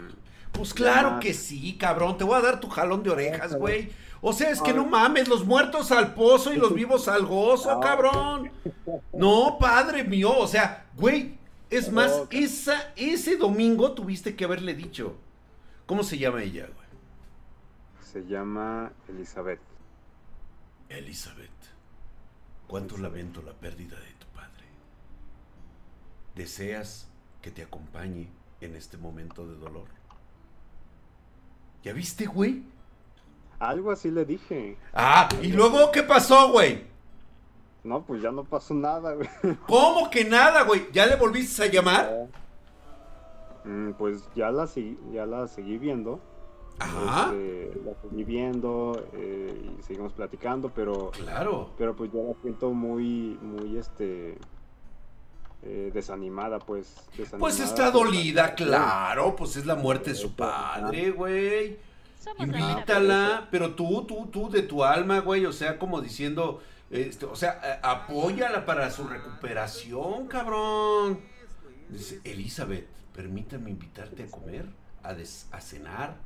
pues claro que sí, cabrón. Te voy a dar tu jalón de orejas, güey. O sea, es que no mames, los muertos al pozo y los <laughs> vivos al gozo, cabrón. No, padre mío, o sea, güey, es más, esa, ese domingo tuviste que haberle dicho. ¿Cómo se llama ella, güey? Se llama Elizabeth. Elizabeth, cuánto lamento la pérdida de tu padre. ¿Deseas que te acompañe en este momento de dolor? ¿Ya viste, güey? Algo así le dije. Ah, ¿y luego qué pasó, güey? No, pues ya no pasó nada, güey. <laughs> ¿Cómo que nada, güey? ¿Ya le volviste a llamar? Mm, pues ya la, seguí, ya la seguí viendo. Ajá. Este, la seguí viendo eh, y seguimos platicando, pero. Claro. Pero pues yo la siento muy, muy, este. Eh, desanimada, pues. pues está dolida, claro. Pues es la muerte de su padre, güey. Invítala, pero tú, tú, tú, de tu alma, güey, o sea, como diciendo, este, o sea, apóyala para su recuperación, cabrón. Dice, Elizabeth, permítame invitarte a comer, a, a cenar.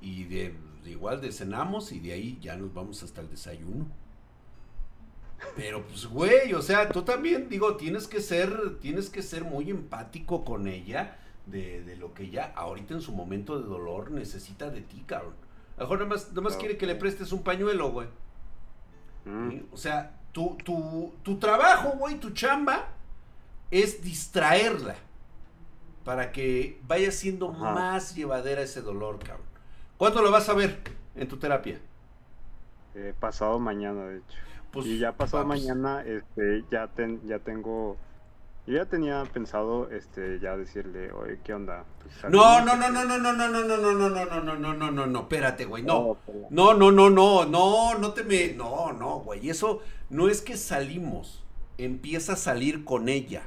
Y de, igual de cenamos y de ahí ya nos vamos hasta el desayuno. Pero pues, güey, o sea, tú también, digo, tienes que ser, tienes que ser muy empático con ella de, de lo que ella ahorita en su momento de dolor necesita de ti, cabrón. A lo mejor nada más, nada más quiere que le prestes un pañuelo, güey. Mm. O sea, tu, tu, tu trabajo, güey, tu chamba es distraerla para que vaya siendo Ajá. más llevadera ese dolor, cabrón. ¿Cuándo lo vas a ver en tu terapia? eh, pasado mañana, de hecho. Pues, y ya pasado vamos. mañana, este, ya ten, ya tengo, yo ya tenía pensado, este, ya decirle, oye, ¿qué onda? Pues, No, no, no, este, no, no, no, no, no, no, no, no, no, no, no, no, no, no, espérate, güey, no. pues, No, no, no, no, no, no te me. No, no, güey. Eso no es que salimos. Empieza a salir con ella.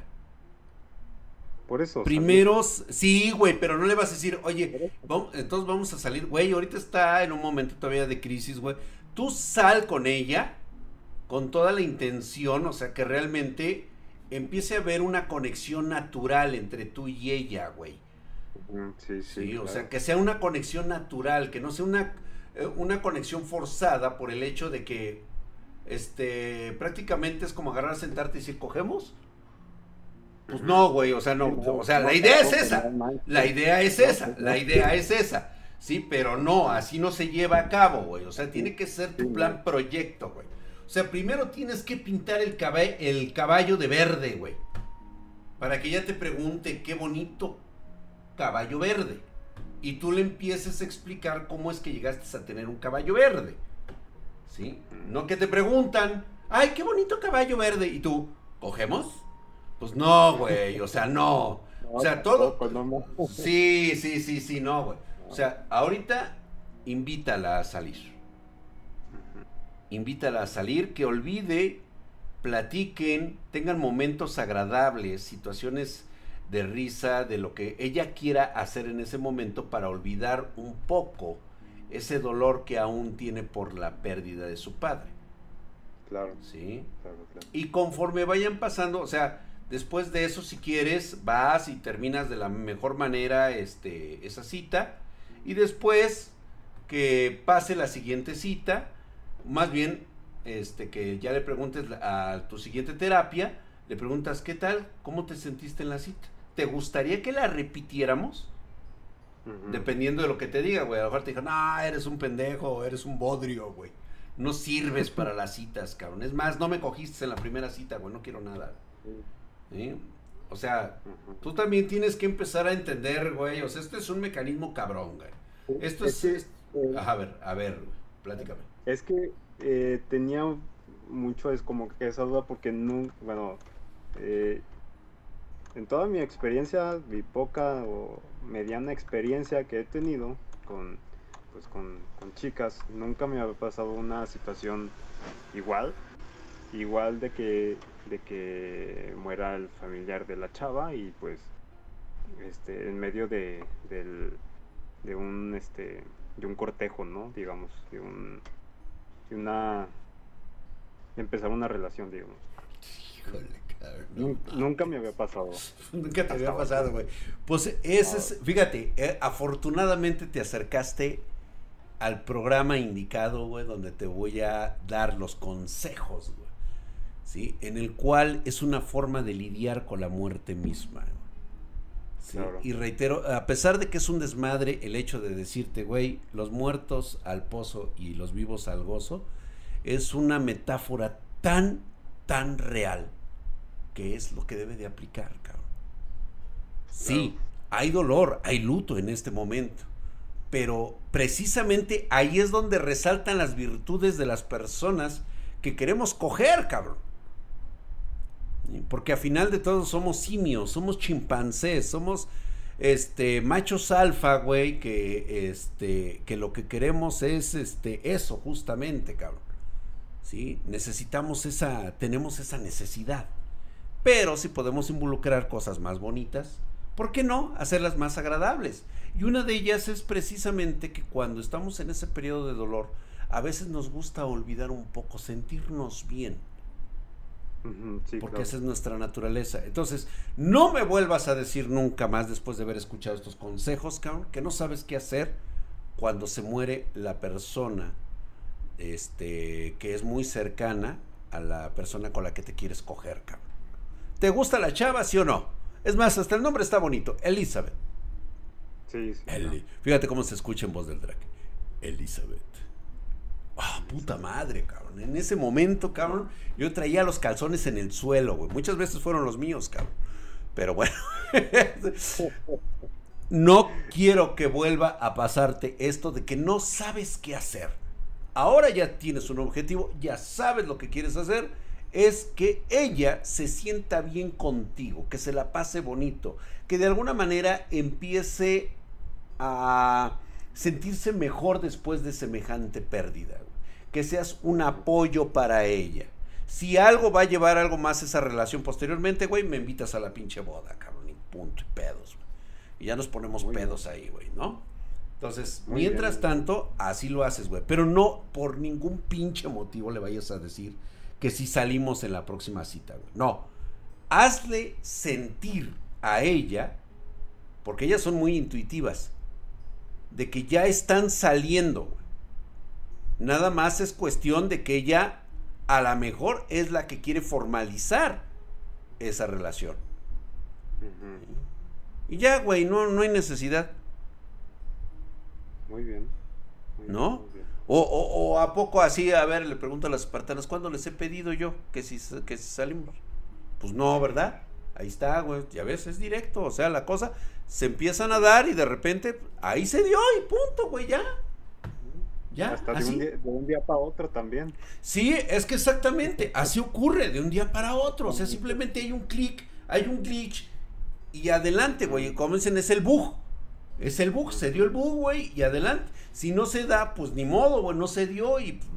Por eso. Primero, sí, güey, pero no le vas a decir, oye, vamos- entonces vamos a salir, güey. Ahorita está en un momento todavía de crisis, güey. Tú sal con ella con toda la intención, o sea, que realmente empiece a haber una conexión natural entre tú y ella, güey. Sí, sí. Sí, o sea, que sea una conexión natural, que no sea una, eh, una conexión forzada por el hecho de que este prácticamente es como agarrar, sentarte y decir, ¿cogemos? Pues no, güey, o sea, no, o sea, la idea es esa. La idea es esa, la idea es esa. Sí, pero no, así no se lleva a cabo, güey. O sea, tiene que ser tu plan proyecto, güey. O sea, primero tienes que pintar el caballo, el caballo de verde, güey. Para que ella te pregunte qué bonito caballo verde. Y tú le empieces a explicar cómo es que llegaste a tener un caballo verde. ¿Sí? No que te preguntan, ay, qué bonito caballo verde. Y tú, ¿cogemos? Pues no, güey, o sea, no. <laughs> O sea, todo... Ma- Sí, sí, sí, sí, no, güey. O sea, ahorita invítala a salir. Invítala a salir, que olvide, platiquen, tengan momentos agradables, situaciones de risa, de lo que ella quiera hacer en ese momento para olvidar un poco ese dolor que aún tiene por la pérdida de su padre. Claro, ¿Sí? claro, claro. Y conforme vayan pasando, o sea, después de eso, si quieres, vas y terminas de la mejor manera este, esa cita. Y después que pase la siguiente cita, más bien este, que ya le preguntes a tu siguiente terapia, le preguntas, ¿qué tal? ¿Cómo te sentiste en la cita? ¿Te gustaría que la repitiéramos? Dependiendo de lo que te diga, güey. A lo mejor te dijo, no, eres un pendejo, eres un bodrio, güey. No sirves para las citas, cabrón. Es más, no me cogiste en la primera cita, güey. No quiero nada. ¿Sí? O sea, tú también tienes que empezar a entender, güey. O sea, esto es un mecanismo cabrón, güey. Esto es... que, es- eh, Ajá, a ver, a ver, güey. Platícame. Es que eh, tenía mucho es como que esa duda porque no, bueno, eh, en toda mi experiencia, mi poca o mediana experiencia que he tenido con, pues con, con chicas, nunca me había pasado una situación igual, igual de que, de que muera el familiar de la chava y pues, este, en medio de, del, de un, este, de un cortejo, ¿no? Digamos, de un, de una, de empezar una relación, digamos. Híjole, cabrón. Nun- Nunca me había pasado. <laughs> Nunca te había pasado, güey. Pues ese es, fíjate, eh, afortunadamente te acercaste al programa indicado, güey, donde te voy a dar los consejos, güey. ¿Sí? En el cual es una forma de lidiar con la muerte misma. Güey. ¿Sí? Claro. Y reitero, a pesar de que es un desmadre el hecho de decirte, güey, los muertos al pozo y los vivos al gozo, es una metáfora tan, tan real que es lo que debe de aplicar, cabrón. Sí, hay dolor, hay luto en este momento, pero precisamente ahí es donde resaltan las virtudes de las personas que queremos coger, cabrón. Porque a final de todo somos simios, somos chimpancés, somos este machos alfa, güey, que este que lo que queremos es este eso justamente, cabrón. ¿Sí? Necesitamos esa tenemos esa necesidad. Pero si podemos involucrar cosas más bonitas, ¿por qué no hacerlas más agradables? Y una de ellas es precisamente que cuando estamos en ese periodo de dolor, a veces nos gusta olvidar un poco, sentirnos bien, Sí, porque claro. esa es nuestra naturaleza. Entonces, no me vuelvas a decir nunca más después de haber escuchado estos consejos, cabrón, que no sabes qué hacer cuando se muere la persona este, que es muy cercana a la persona con la que te quieres coger, cabrón. ¿Te gusta la chava, sí o no? Es más, hasta el nombre está bonito, Elizabeth. Sí, sí. Eli- Fíjate cómo se escucha en voz del drag. Elizabeth. Ah, puta madre, cabrón. En ese momento, cabrón, yo traía los calzones en el suelo, güey. Muchas veces fueron los míos, cabrón. Pero bueno. <laughs> no quiero que vuelva a pasarte esto de que no sabes qué hacer. Ahora ya tienes un objetivo, ya sabes lo que quieres hacer. Es que ella se sienta bien contigo, que se la pase bonito, que de alguna manera empiece a sentirse mejor después de semejante pérdida. Que seas un apoyo para ella. Si algo va a llevar algo más esa relación posteriormente, güey, me invitas a la pinche boda, cabrón, y punto, y pedos. güey. Y ya nos ponemos Muy bien. pedos ahí, güey, ¿no? Entonces, Muy mientras bien. tanto, así lo haces, güey. Pero no por ningún pinche motivo le vayas a decir que si salimos en la próxima cita, güey. No. Hazle sentir a ella, porque ellas son muy intuitivas, de que ya están saliendo. Nada más es cuestión de que ella a lo mejor es la que quiere formalizar esa relación. Y ya, güey, no, no hay necesidad. Muy bien. Muy ¿No? bien, muy bien. O, o- o a poco así, a ver, le pregunto a las espartanas, ¿cuándo les he pedido yo que si, que si salimos? Pues no, ¿verdad? Ahí está, güey, ya ves, es directo, o sea, la cosa se empiezan a dar y de repente ahí se dio y punto, güey, ya. Ya, Hasta de un, día, de un día para otro también. Sí, es que exactamente, así ocurre de un día para otro. O sea, simplemente hay un clic, hay un glitch y adelante, güey. Dicen, es el bug. Es el bug, se dio el bug, güey, y adelante. Si no se da, pues ni modo, güey, no se dio y pues,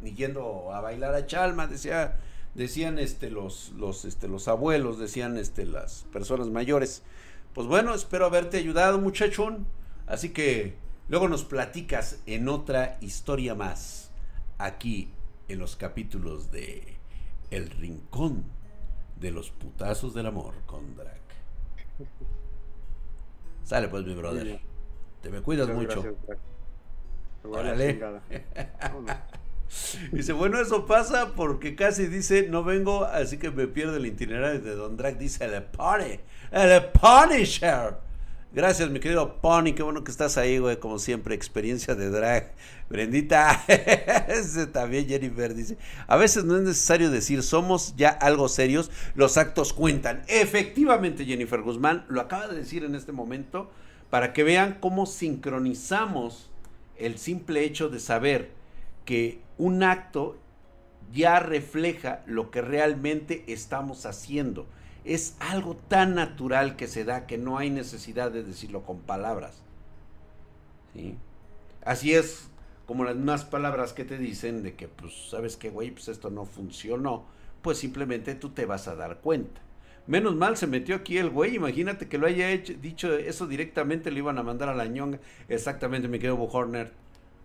ni yendo a bailar a Chalma, decía, decían este los los este los abuelos, decían este las personas mayores. Pues bueno, espero haberte ayudado, muchachón. Así que luego nos platicas en otra historia más aquí en los capítulos de El Rincón de los Putazos del Amor con Drac. Sale pues mi brother. Te me cuidas Muchas mucho. gracias, Órale. <laughs> Dice, bueno, eso pasa porque casi dice, no vengo, así que me pierdo el itinerario de Don Drag. Dice, el Pony, el Punisher. Gracias, mi querido Pony, qué bueno que estás ahí, güey, como siempre, experiencia de drag. Brendita, <laughs> también Jennifer dice, a veces no es necesario decir, somos ya algo serios, los actos cuentan. Efectivamente, Jennifer Guzmán lo acaba de decir en este momento, para que vean cómo sincronizamos el simple hecho de saber que un acto ya refleja lo que realmente estamos haciendo. Es algo tan natural que se da que no hay necesidad de decirlo con palabras. ¿Sí? Así es como las mismas palabras que te dicen de que, pues, ¿sabes qué, güey? Pues esto no funcionó. Pues simplemente tú te vas a dar cuenta. Menos mal se metió aquí el güey. Imagínate que lo haya dicho eso directamente, le iban a mandar a la ñonga. Exactamente, me quedo Horner.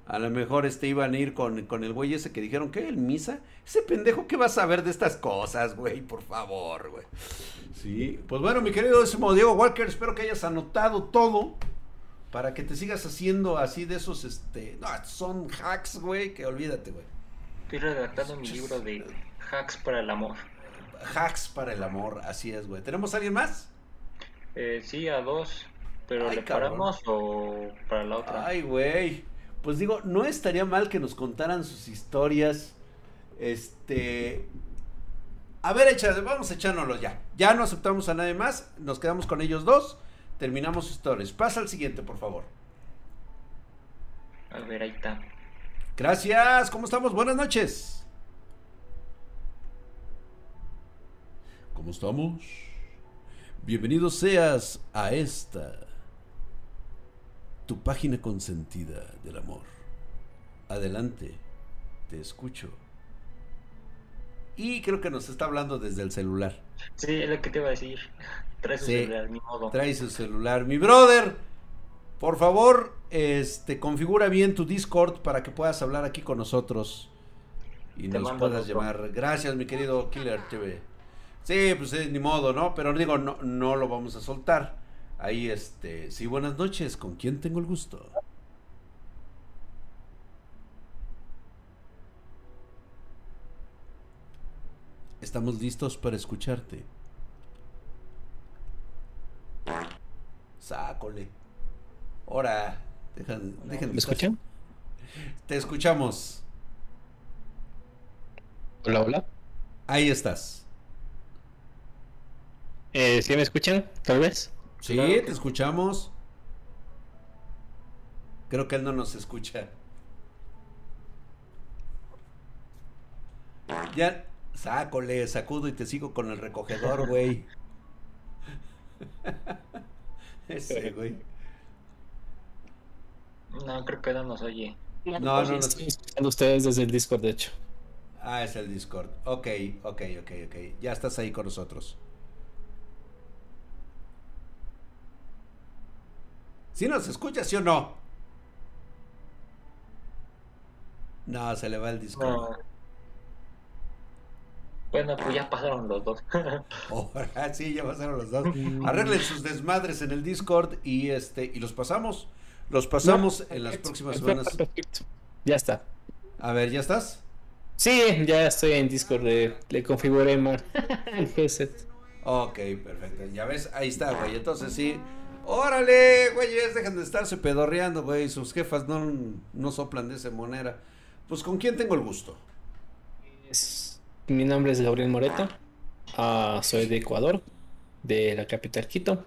A lo mejor este iban a ir con, con el güey ese que dijeron que el misa. Ese pendejo que va a saber de estas cosas, güey, por favor, güey. Sí, pues bueno, mi querido Diego Walker, espero que hayas anotado todo para que te sigas haciendo así de esos, este, no, son hacks, güey, que olvídate, güey. Estoy redactando mi libro de hacks para el amor. Hacks para el amor, así es, güey. ¿Tenemos a alguien más? Eh, sí, a dos. Pero Ay, ¿le cabrón. paramos o para la otra? Ay, güey. Pues digo, no estaría mal que nos contaran sus historias. Este. A ver, échale, vamos a echárnoslo ya. Ya no aceptamos a nadie más. Nos quedamos con ellos dos. Terminamos historias. Pasa al siguiente, por favor. A ver, ahí está. Gracias. ¿Cómo estamos? Buenas noches. ¿Cómo estamos? Bienvenido seas a esta tu página consentida del amor. Adelante, te escucho. Y creo que nos está hablando desde el celular. Sí, es lo que te iba a decir. Trae su Sí. celular, ni modo. Trae su celular. Mi brother, por favor, este, configura bien tu Discord para que puedas hablar aquí con nosotros y Te nos puedas llamar. Gracias, mi querido Killer TV. Sí, pues eh, ni modo, ¿no? Pero digo, no, no lo vamos a soltar. Ahí, este, sí, buenas noches. ¿Con quién tengo el gusto? Estamos listos para escucharte. Sácole. Ahora, dejan, ¿Me escuchan? Te escuchamos. Hola, hola. Ahí estás. Eh, ¿Sí me escuchan? Tal vez. Sí, te escuchamos. Creo que él no nos escucha. Ya, sácole, sacudo y te sigo con el recogedor, güey. <laughs> Ese, güey. No, creo que no nos oye. No, no, no. Estoy escuchando ustedes desde el Discord, de hecho. Ah, es el Discord. Ok, ok, ok, ok. Ya estás ahí con nosotros. ¿Sí nos escuchas, sí o no? No, se le va el Discord. No. Bueno, pues ya pasaron los dos. <laughs> Ahora sí, ya pasaron los dos. Arreglen sus desmadres en el Discord y este y los pasamos. Los pasamos en las Perfecto, próximas semanas. perfecto. Ya está. A ver, ¿ya estás? Sí, ya estoy en Discord. Le, le configuré el headset. Ok, perfecto. Ya ves, ahí está, güey. Entonces sí. Órale, güeyes, dejen de estarse pedorreando, güey. Sus jefas no, no soplan de esa monera. Pues con quién tengo el gusto. Es- mi nombre es Gabriel Moreto. Ah, soy de Ecuador, de la capital Quito.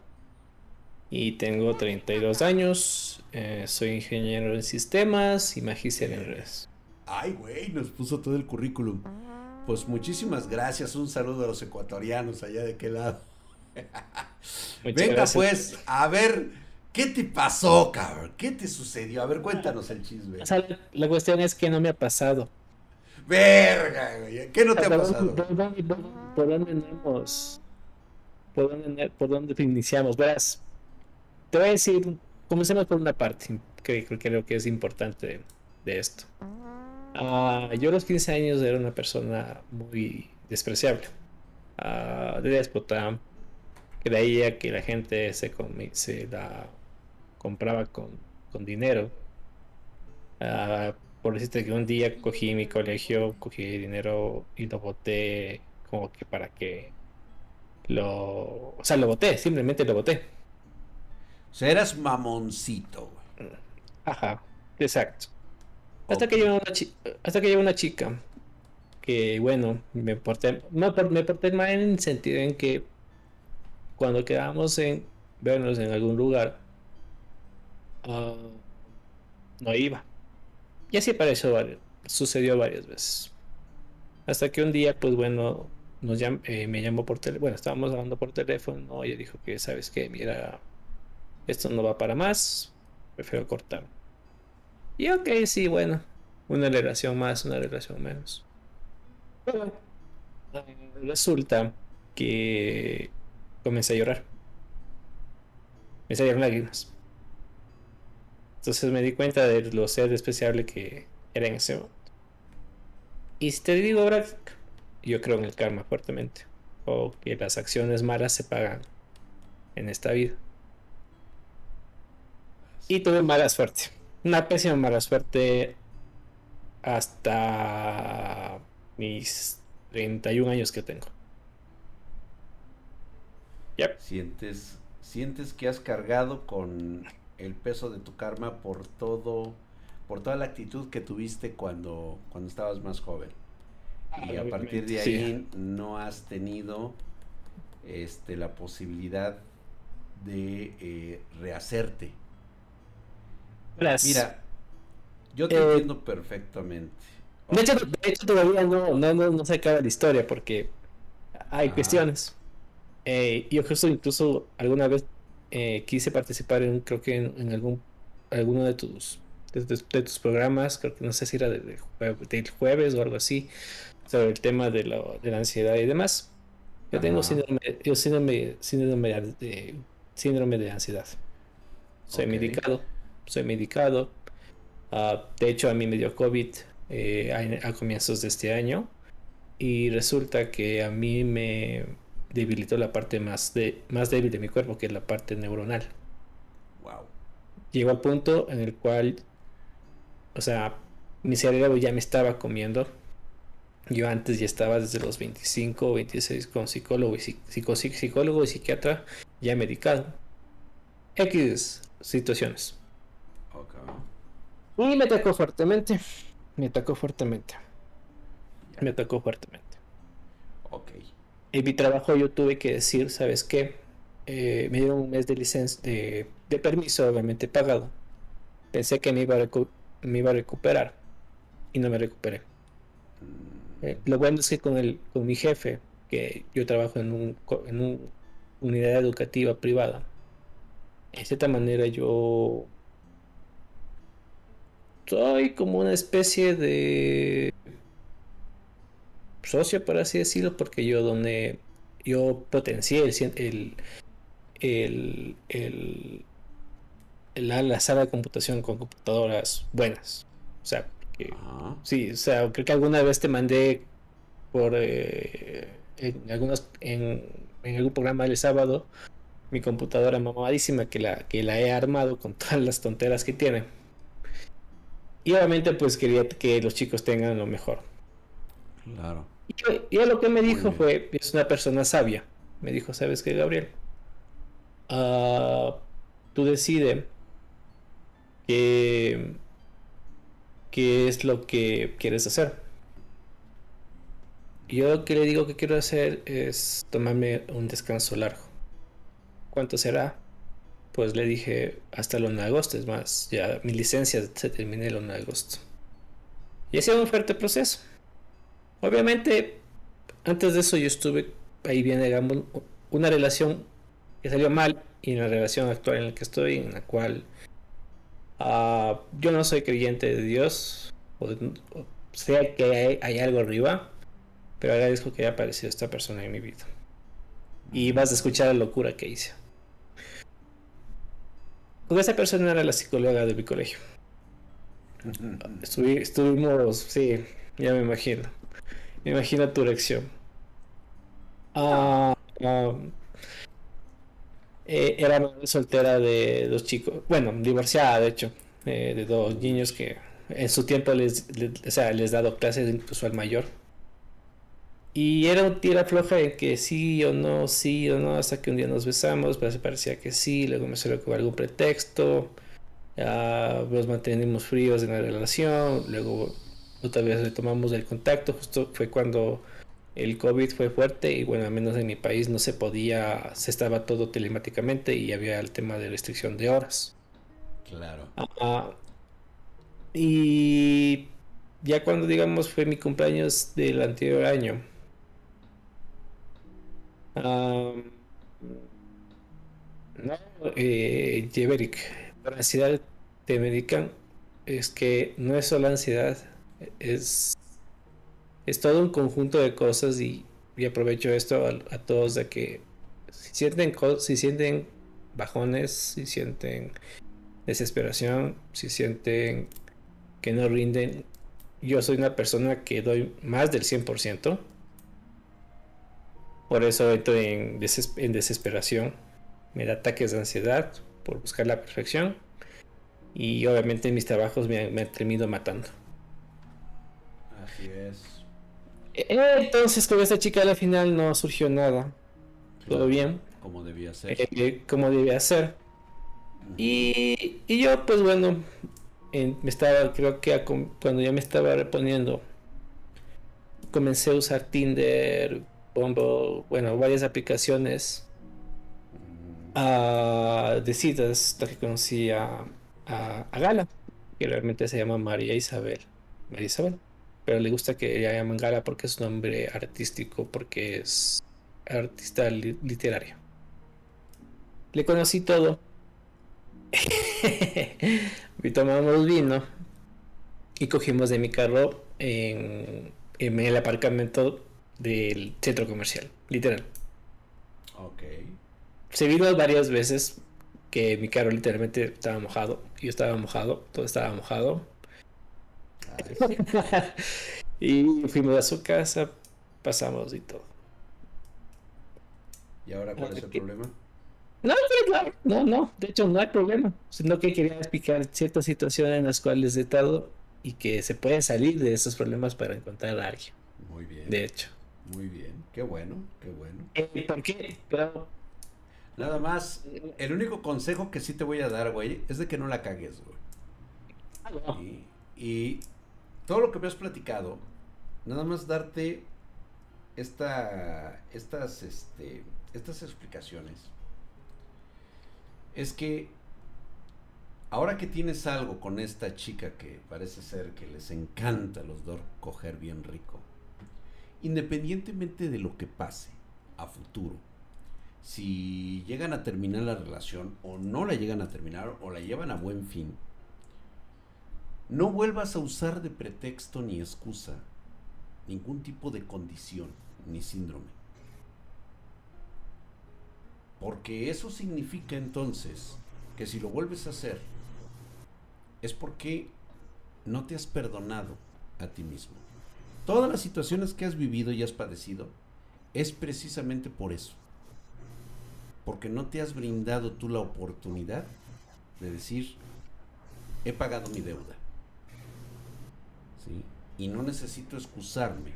Y tengo 32 años. eh, soy ingeniero en sistemas y magíster en redes. Ay, güey, nos puso todo el currículum. Pues muchísimas gracias. Un saludo a los ecuatorianos allá de qué lado. Venga, gracias. pues, a ver, ¿qué te pasó, cabrón? ¿Qué te sucedió? A ver, cuéntanos el chisme. O sea, la, la cuestión es que no me ha pasado. Verga, güey. ¿Qué no te ha ¿Por pasado? por dónde- por- por dónde andamos? ¿Por dónde, por dónde iniciamos? Verás, te voy a decir, comencemos por una parte que creo, que es importante de, esto. Ah, yo a los 15 años era una persona muy despreciable, Ah, de déspota, creía que la gente se, se la compraba con, con dinero. Ah, por decirte que un día cogí mi colegio, cogí dinero y lo boté como que para que lo... O sea, lo boté, simplemente lo boté. O sea, eras mamoncito, güey. Ajá, exacto. Hasta que llegó una hasta que llegó una chica que bueno, me porté, no, me porté mal en el sentido en que cuando quedábamos en vernos en algún lugar, ah, no iba. Y así pareció sucedió varias veces. Hasta que un día, pues bueno, nos llam- eh, me llamó por teléfono, bueno, estábamos hablando por teléfono, ella dijo que, ¿sabes qué? Mira, esto no va para más, prefiero cortar. Y ok, sí, bueno, una relación más, una relación menos. Pero, eh, resulta que comencé a llorar. Me salieron lágrimas. Entonces me di cuenta de lo ser despreciable que era en ese momento. Y si te digo, Brad, yo creo en el karma fuertemente. O que las acciones malas se pagan en esta vida. Y tuve mala suerte. Una pésima mala suerte hasta mis 31 años que tengo. Yep. Sientes, sientes que has cargado con el peso de tu karma por todo, por toda la actitud que tuviste cuando, cuando estabas más joven. Y a partir de Sí. ahí no has tenido este, la posibilidad de eh, rehacerte. Mira, yo te Eh, entiendo perfectamente. De hecho, de hecho todavía no, no, no, no se acaba la historia porque hay cuestiones. Eh, yo justo incluso alguna vez eh, quise participar en, creo que en, en algún alguno de tus de, de- de tus programas, creo que no sé si era de- del jue- del jueves o algo así, sobre el tema de, lo- de la ansiedad y demás. Yo tengo síndrome, yo síndrome, síndrome de, síndrome de ansiedad. Soy medicado, soy medicado. Ah, de hecho, a mí me dio COVID eh, a, a comienzos de este año y resulta que a mí me debilitó la parte más, de, más débil de mi cuerpo, que es la parte neuronal. Wow. Llegó al punto en el cual, o sea, mi cerebro ya me estaba comiendo Yo antes ya estaba desde los 25 o 26 con psicólogo y, psico, psicólogo y psiquiatra ya medicado. X situaciones. Y me atacó fuertemente. Me atacó fuertemente. Me atacó fuertemente. Ok. En mi trabajo yo tuve que decir, ¿sabes qué? Eh, me dieron un mes de licencia, de, de, permiso, obviamente pagado. Pensé que me iba, a me iba a recuperar y no me recuperé. Eh, lo bueno es que con, el, con mi jefe, que yo trabajo en, un, en una unidad educativa privada, de cierta manera yo soy como una especie de socio, por así decirlo, porque yo donde yo potencié el, el, el, la, sala de computación con computadoras buenas. O sea, que, sí, o sea, creo que alguna vez te mandé por eh, en algunos en, en, algún programa del sábado mi computadora mamadísima que la que la he armado con todas las tonteras que tiene. Y obviamente pues quería que los chicos tengan lo mejor. Claro. Y, lo que me dijo fue, es una persona sabia. Me dijo, ¿sabes qué, Gabriel? Uh, tú decides qué, qué es lo que quieres hacer. Yo lo que le digo que quiero hacer es tomarme un descanso largo. ¿Cuánto será? Pues le dije hasta el 1 de agosto, es más, ya mi licencia se termina el 1 de agosto. Y ha sido un fuerte proceso. Obviamente, antes de eso yo estuve ahí digamos, una relación que salió mal y una relación actual en la que estoy, en la cual uh, yo no soy creyente de Dios, o, sea que hay, hay, algo arriba, pero agradezco que haya aparecido esta persona en mi vida. Y vas a escuchar la locura que hice. Porque esa persona era la psicóloga de mi colegio. estuvimos, sí, ya me imagino. Me imagino tu reacción. Ah, eh, era soltera de dos chicos, bueno, divorciada de hecho, eh, de dos niños que en su tiempo les, o sea, les dado clases incluso al mayor. Y era un tira floja en que sí o no, sí o no, hasta que un día nos besamos, pero se parecía que sí, luego me salió con algún pretexto, ya nos mantenimos fríos en la relación, luego otra vez retomamos el contacto, justo fue cuando el COVID fue fuerte y bueno, al menos en mi país no se podía, se estaba todo telemáticamente y había el tema de restricción de horas. Claro. Ah, y ya cuando digamos fue mi cumpleaños del anterior año. no, eh, la ansiedad te medican es que no es solo ansiedad, es, es todo un conjunto de cosas y, aprovecho esto a, todos de que si sienten, si sienten bajones, si sienten desesperación, si sienten que no rinden, yo soy una persona que doy más del 100%. Por eso entro en, en desesperación. Me da ataques de ansiedad por buscar la perfección. Y obviamente mis trabajos me, me han terminado matando. Así es. Eh, entonces con esta chica al final no surgió nada. Todo bien. Como debía ser. Eh, eh, como debía ser. Y, y, yo pues bueno, me estaba, creo que cuando ya me estaba reponiendo, comencé a usar Tinder, Bumble, bueno, varias aplicaciones uh, de citas, hasta que conocí a, a, a Gala, que realmente se llama María Isabel. María Isabel pero le gusta que ella llamen Gala porque es un nombre artístico, porque es artista literario. Le conocí todo. <laughs> y tomamos vino y cogimos de mi carro en, en el aparcamiento del centro comercial, literal. Ok. Se vino varias veces que mi carro literalmente estaba mojado, yo estaba mojado, todo estaba mojado <laughs> y fuimos a su casa, pasamos y todo. ¿Y ahora cuál es el problema? No, claro, no, no, de hecho no hay problema, sino que quería explicar ciertas situaciones en las cuales he estado y que se puede salir de esos problemas para encontrar a alguien. Muy bien. De hecho. Muy bien. Qué bueno, qué bueno. Eh, ¿Por qué? Pero Nada más, el único consejo que sí te voy a dar, güey, es de que no la cagues, güey. Ah, no. Y, y todo lo que me has platicado, nada más darte esta, estas, este, estas explicaciones. Es que ahora que tienes algo con esta chica que parece ser que les encanta a los dos coger bien rico, independientemente de lo que pase a futuro, si llegan a terminar la relación o no la llegan a terminar o la llevan a buen fin, no vuelvas a usar de pretexto ni excusa ningún tipo de condición ni síndrome. Porque eso significa entonces que si lo vuelves a hacer es porque no te has perdonado a ti mismo. Todas las situaciones que has vivido y has padecido es precisamente por eso. Porque no te has brindado tú la oportunidad de decir, he pagado mi deuda. ¿Sí? Y no necesito excusarme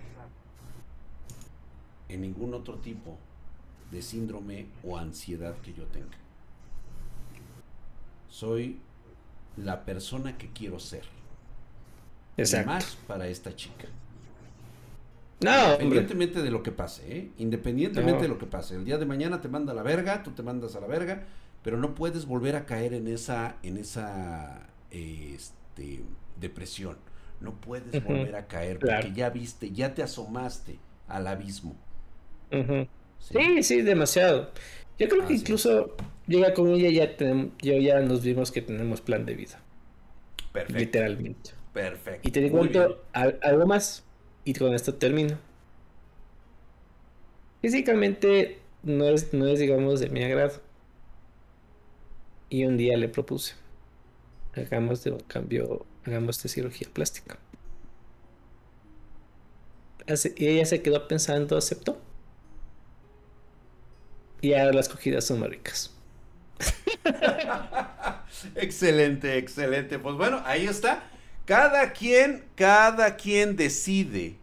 en ningún otro tipo de síndrome o ansiedad que yo tenga. Soy la persona que quiero ser. Y Exacto. más para esta chica. No, hombre. Independientemente de lo que pase, ¿eh? Independientemente No. de lo que pase. El día de mañana te manda a la verga, tú te mandas a la verga, pero no puedes volver a caer en esa, en esa este, depresión. No puedes volver a caer porque claro. ya viste, ya te asomaste al abismo. ¿sí? Sí, sí, demasiado. Yo creo que incluso llega con ella ya tenemos, yo ya nos vimos que tenemos plan de vida, Perfecto. literalmente. Perfecto. Y te cuento algo más y con esto termino. Físicamente no es, no es digamos de mi agrado. Y un día le propuse, hagamos de un cambio, hagamos de cirugía plástica. Y ella se quedó pensando, aceptó. Y ahora las cogidas son más ricas. <laughs> excelente, excelente. Pues bueno, ahí está. Cada quien, cada quien decide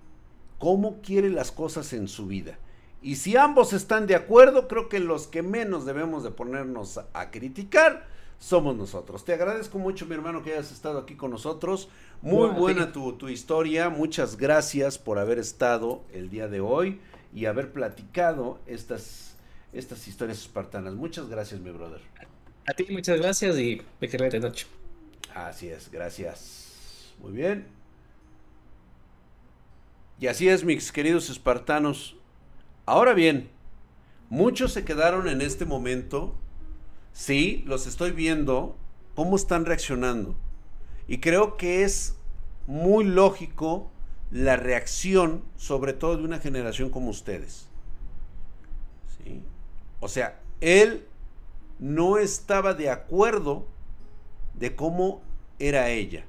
cómo quiere las cosas en su vida. Y si ambos están de acuerdo, creo que los que menos debemos de ponernos a criticar somos nosotros. Te agradezco mucho, mi hermano, que hayas estado aquí con nosotros. Muy buena tu, tu historia. Muchas gracias por haber estado el día de hoy y haber platicado estas, estas historias espartanas. Muchas gracias, mi brother. A ti muchas gracias y de noche. Así es, gracias. Muy bien. Y así es, mis queridos espartanos. Ahora bien, muchos se quedaron en este momento. Sí, los estoy viendo cómo están reaccionando. Y creo que es muy lógico la reacción, sobre todo de una generación como ustedes. ¿Sí? O sea, él no estaba de acuerdo de cómo era ella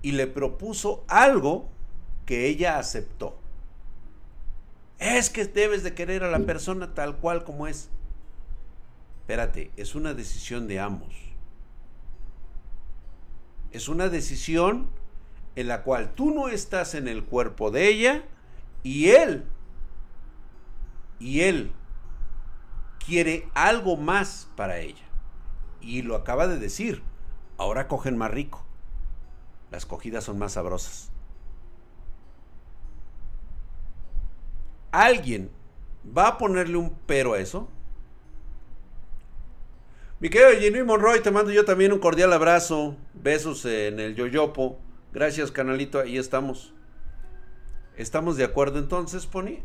y le propuso algo que ella aceptó. Es que debes de querer a la persona tal cual como es. Espérate, es una decisión de ambos. Es una decisión en la cual tú no estás en el cuerpo de ella y él y él quiere algo más para ella. Y lo acaba de decir. Ahora cogen más rico. Las cogidas son más sabrosas. ¿Alguien va a ponerle un pero a eso? Mi querido Jimmy Monroy, te mando yo también un cordial abrazo. Besos en el yoyopo. Gracias, canalito. Ahí estamos. ¿Estamos de acuerdo entonces, Pony?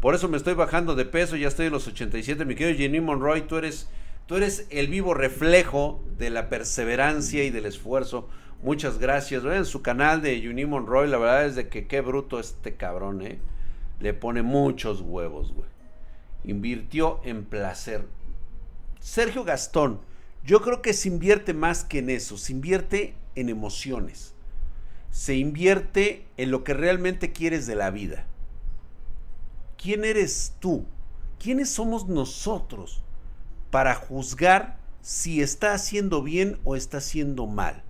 Por eso me estoy bajando de peso, ya estoy en los 87. Mi querido Jenny Monroy, tú eres, tú eres el vivo reflejo de la perseverancia y del esfuerzo. Muchas gracias. Vean su canal de Jenny Monroy, la verdad es de que qué bruto este cabrón, ¿eh? Le pone muchos huevos, güey. Invirtió en placer. Sergio Gastón, yo creo que se invierte más que en eso, se invierte en emociones. Se invierte en lo que realmente quieres de la vida. ¿Quién eres tú? ¿Quiénes somos nosotros para juzgar si está haciendo bien o está haciendo mal?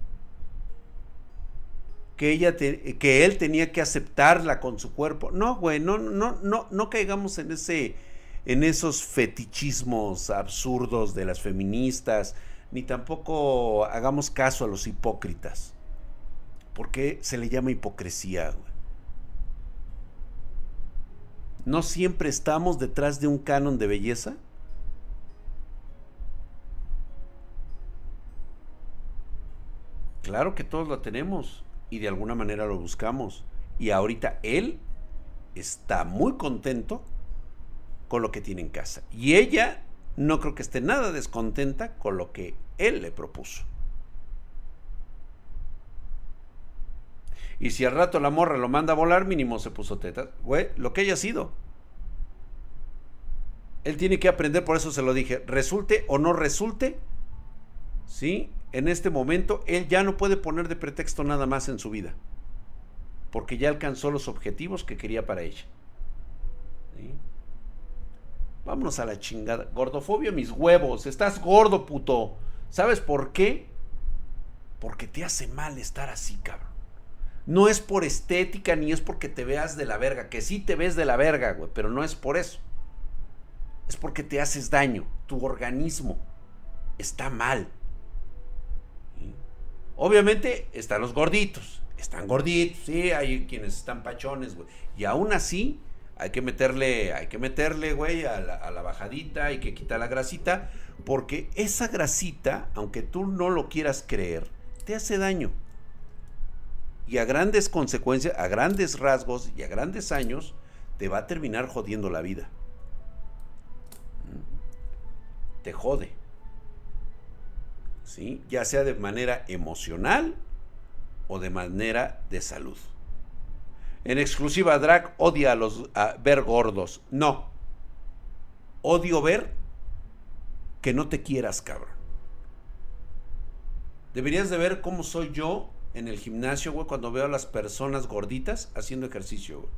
que ella que él tenía que aceptarla con su cuerpo. No, güey, no, no, no, no caigamos en ese, en esos fetichismos absurdos de las feministas, ni tampoco hagamos caso a los hipócritas. Porque se le llama hipocresía. ¿No siempre estamos detrás de un canon de belleza? Claro que todos lo tenemos y de alguna manera lo buscamos. Y ahorita él está muy contento con lo que tiene en casa. Y ella no creo que esté nada descontenta con lo que él le propuso. Y si al rato la morra lo manda a volar, mínimo se puso tetas. Güey, lo que haya sido. Él tiene que aprender, por eso se lo dije, resulte o no resulte, ¿sí? En este momento, él ya no puede poner de pretexto nada más en su vida. Porque ya alcanzó los objetivos que quería para ella. ¿Sí? Vámonos a la chingada. Gordofobia, mis huevos. Estás gordo, puto. ¿Sabes por qué? Porque te hace mal estar así, cabrón. No es por estética ni es porque te veas de la verga. Que sí te ves de la verga, güey. Pero no es por eso. Es porque te haces daño. Tu organismo está mal. Obviamente están los gorditos. Están gorditos, sí, hay quienes están pachones, güey. Y aún así, hay que meterle, hay que meterle, güey, a la, bajadita, hay que quitar la grasita, porque esa grasita, aunque tú no lo quieras creer, te hace daño. Y a grandes consecuencias, a grandes rasgos y a grandes años, te va a terminar jodiendo la vida. ¿Mm? Te jode. ¿Sí? Ya sea de manera emocional o de manera de salud. En exclusiva, Drag odia a los ver gordos. No. Odio ver que no te quieras, cabrón. Deberías de ver cómo soy yo en el gimnasio, güey, cuando veo a las personas gorditas haciendo ejercicio,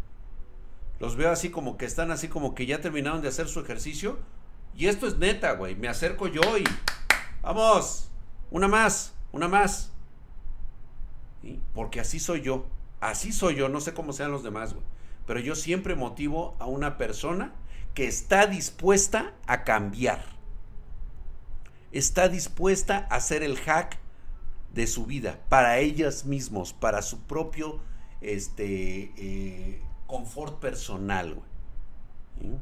Los veo así como que están así como que ya terminaron de hacer su ejercicio. Y esto es neta, güey. Me acerco yo y... Vamos. Una más. Una más. Porque así soy yo. Así soy yo, no sé cómo sean los demás, güey. Pero yo siempre motivo a una persona que está dispuesta a cambiar. Está dispuesta a hacer el hack de su vida para ellas mismos, para su propio este, eh, confort personal, güey.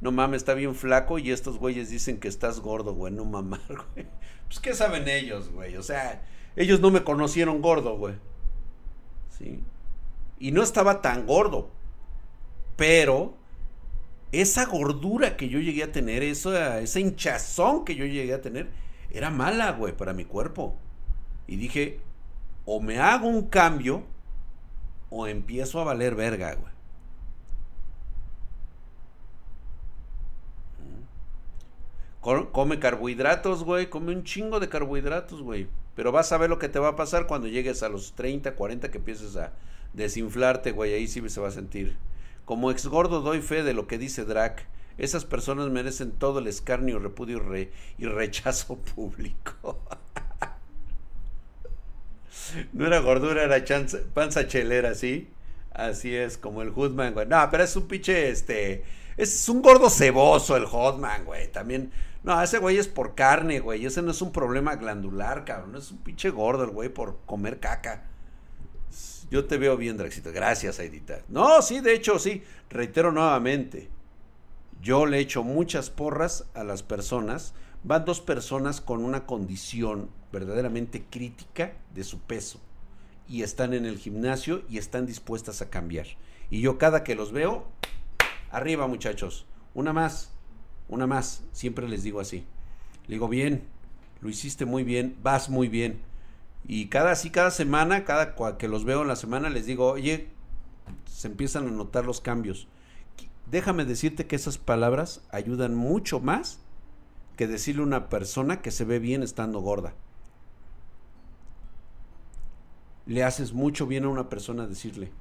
No mames, está bien flaco y estos güeyes dicen que estás gordo, güey. No mamar, <laughs> güey. Pues, ¿qué saben ellos, güey? O sea, ellos no me conocieron gordo, güey. ¿Sí? Y no estaba tan gordo. Pero esa gordura que yo llegué a tener, esa, esa hinchazón que yo llegué a tener, era mala, güey, para mi cuerpo. Y dije, o me hago un cambio, o empiezo a valer verga, güey. Come carbohidratos, güey. Come un chingo de carbohidratos, güey. Pero vas a ver lo que te va a pasar cuando llegues a los 30, 40 que empieces a desinflarte, güey. Ahí sí se va a sentir. Como ex gordo doy fe de lo que dice Drac. Esas personas merecen todo el escarnio, repudio y, rechazo <laughs> público. no era gordura, era panza chelera, ¿sí? Así es, como el Hoodman, güey. No, pero es un pinche, este... Es un gordo ceboso el Hotman, güey. También no, ese güey es por carne, güey. Ese no es un problema glandular, cabrón. Es un pinche gordo el güey por comer caca. Yo te veo bien, Draxito. Gracias, Aidita. No, sí, de hecho, sí. Reitero nuevamente. Yo le echo muchas porras a las personas. Van dos personas con una condición verdaderamente crítica de su peso. Y están en el gimnasio y están dispuestas a cambiar. Y yo cada que los veo, arriba muchachos. Una más una más, siempre les digo así. Le digo, bien, lo hiciste muy bien, vas muy bien. Y cada así, cada semana, cada que los veo en la semana, les digo, oye, se empiezan a notar los cambios. Déjame decirte que esas palabras ayudan mucho más que decirle a una persona que se ve bien estando gorda. Le haces mucho bien a una persona decirle,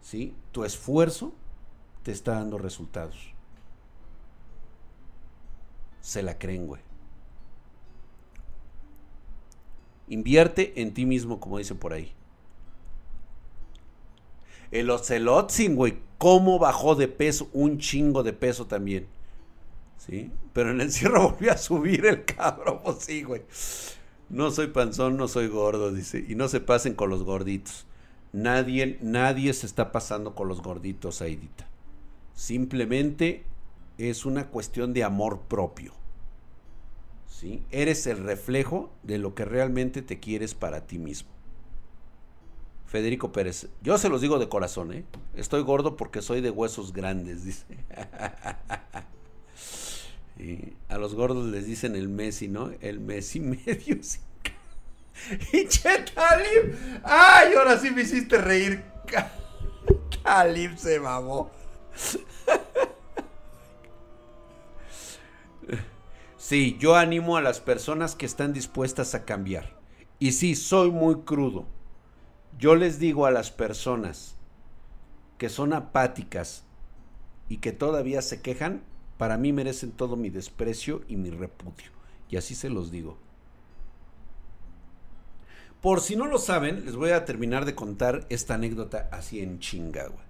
¿sí? Tu esfuerzo te está dando resultados se la creen, güey. Invierte en ti mismo, como dicen por ahí. El Ocelotzin, güey, cómo bajó de peso, un chingo de peso también. ¿Sí? Pero en el encierro <laughs> volvió a subir el cabrón, pues sí, güey. No soy panzón, no soy gordo, dice. Y no se pasen con los gorditos. Nadie, nadie se está pasando con los gorditos, Aidita. Simplemente es una cuestión de amor propio. ¿Sí? Eres el reflejo de lo que realmente te quieres para ti mismo. Federico Pérez, yo se los digo de corazón, ¿eh? Estoy gordo porque soy de huesos grandes, <laughs> dice. a los gordos les dicen el Messi, ¿no? El Messi <laughs> medio. y che, Talib. ¡Ay! Ahora sí me hiciste reír. <laughs> Talib se mamó. Sí, yo animo a las personas que están dispuestas a cambiar. Y sí, soy muy crudo yo les digo a las personas que son apáticas y que todavía se quejan, para mí merecen todo mi desprecio y mi repudio. Y así se los digo. Por si no lo saben, les voy a terminar de contar esta anécdota así en chingagua.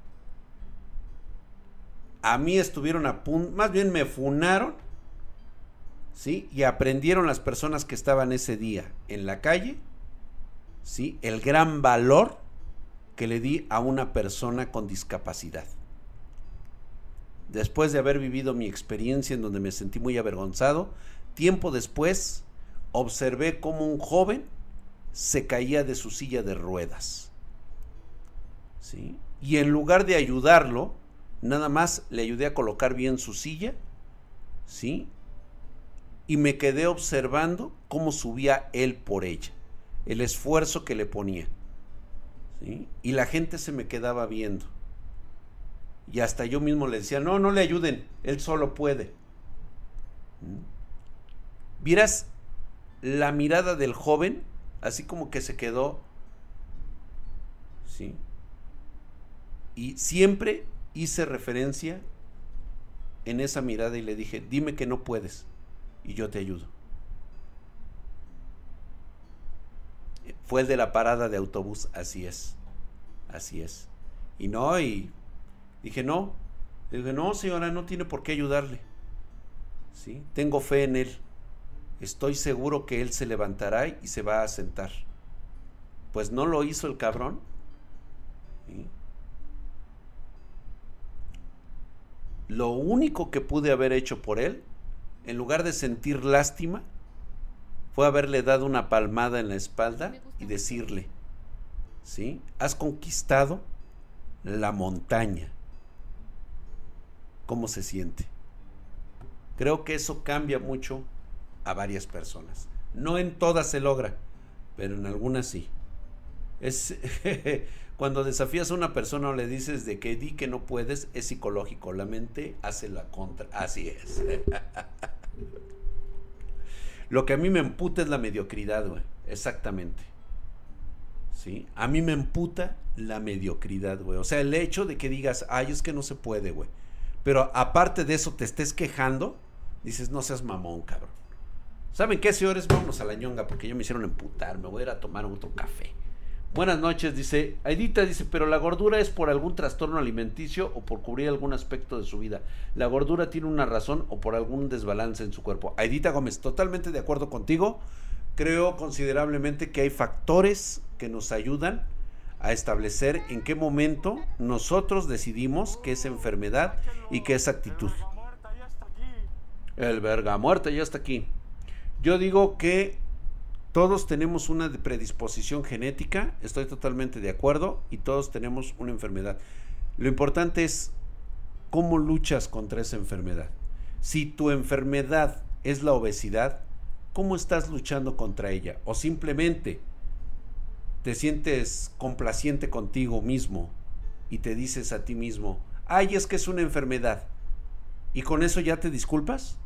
A mí estuvieron a punto, más bien me funaron, ¿sí? Y aprendieron las personas que estaban ese día en la calle ¿sí? el gran valor que le di a una persona con discapacidad. Después de haber vivido mi experiencia en donde me sentí muy avergonzado, tiempo después observé cómo un joven se caía de su silla de ruedas. ¿sí? Y en lugar de ayudarlo, nada más le ayudé a colocar bien su silla, ¿sí? Y me quedé observando cómo subía él por ella el esfuerzo que le ponía. Y la gente se me quedaba viendo. Y hasta yo mismo le decía, no, no le ayuden, él solo puede. Vieras la mirada del joven, así como que se quedó, ¿sí? Y siempre hice referencia en esa mirada y le dije, dime que no puedes y yo te ayudo. Fue el de la parada de autobús, así es. Así es. Y no, y dije, no. dije, no, señora, no tiene por qué ayudarle. ¿Sí? Tengo fe en él. Estoy seguro que él se levantará y se va a sentar. Pues no lo hizo el cabrón. Lo único que pude haber hecho por él, en lugar de sentir lástima, fue haberle dado una palmada en la espalda y decirle, ¿sí? Has conquistado la montaña. ¿Cómo se siente? Creo que eso cambia mucho a varias personas. No en todas se logra, pero en algunas sí. Es <laughs> cuando desafías a una persona o le dices de que di que no puedes, es psicológico. La mente hace la contra. Así es. <laughs> Lo que a mí me emputa es la mediocridad, güey. Exactamente. ¿Sí? A mí me emputa la mediocridad, güey. O sea, el hecho de que digas, ay, es que no se puede, güey. Pero aparte de eso te estés quejando, dices, no seas mamón, cabrón. ¿Saben qué, señores? Vámonos a la ñonga porque ya me hicieron emputar. Me voy a ir a tomar otro café. Buenas noches, dice. Aidita dice, pero la gordura es por algún trastorno alimenticio o por cubrir algún aspecto de su vida. La gordura tiene una razón o por algún desbalance en su cuerpo. Aidita Gómez, totalmente de acuerdo contigo. Creo considerablemente que hay factores que nos ayudan a establecer en qué momento nosotros decidimos qué es enfermedad y qué es actitud. El verga muerta ya está aquí. Yo digo que todos tenemos una predisposición genética, estoy totalmente de acuerdo, y todos tenemos una enfermedad. Lo importante es cómo luchas contra esa enfermedad. Si tu enfermedad es la obesidad, ¿cómo estás luchando contra ella? O simplemente te sientes complaciente contigo mismo y te dices a ti mismo, ay, es que es una enfermedad. ¿Y con eso ya te disculpas?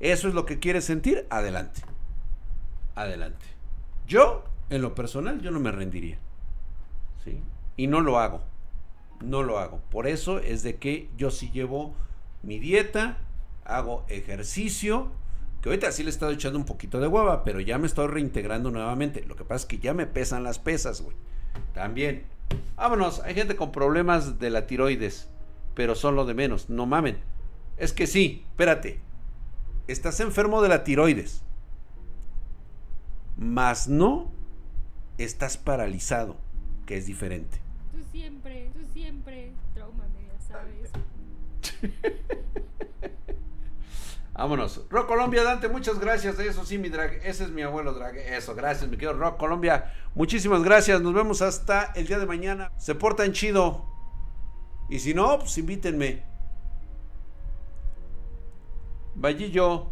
¿Eso es lo que quieres sentir? Adelante adelante. Yo, en lo personal, yo no me rendiría. ¿Sí? Y no lo hago. No lo hago. Por eso es de que yo sí llevo mi dieta, hago ejercicio, Que ahorita sí le he estado echando un poquito de hueva, pero ya me estoy reintegrando nuevamente. Lo que pasa es que ya me pesan las pesas, güey. También. Vámonos, hay gente con problemas de la tiroides, pero son lo de menos, no mamen. Es que sí, espérate. Estás enfermo de la tiroides. Más no estás paralizado, que es diferente. Tú siempre, tú siempre, trauma ya sabes. <laughs> Vámonos. Rock Colombia, Dante, muchas gracias. Eso sí, mi drag. Ese es mi abuelo drag. Eso, gracias, mi querido Rock Colombia. Muchísimas gracias. Nos vemos hasta el día de mañana. Se portan chido. Y si no, pues invítenme. Vallillo.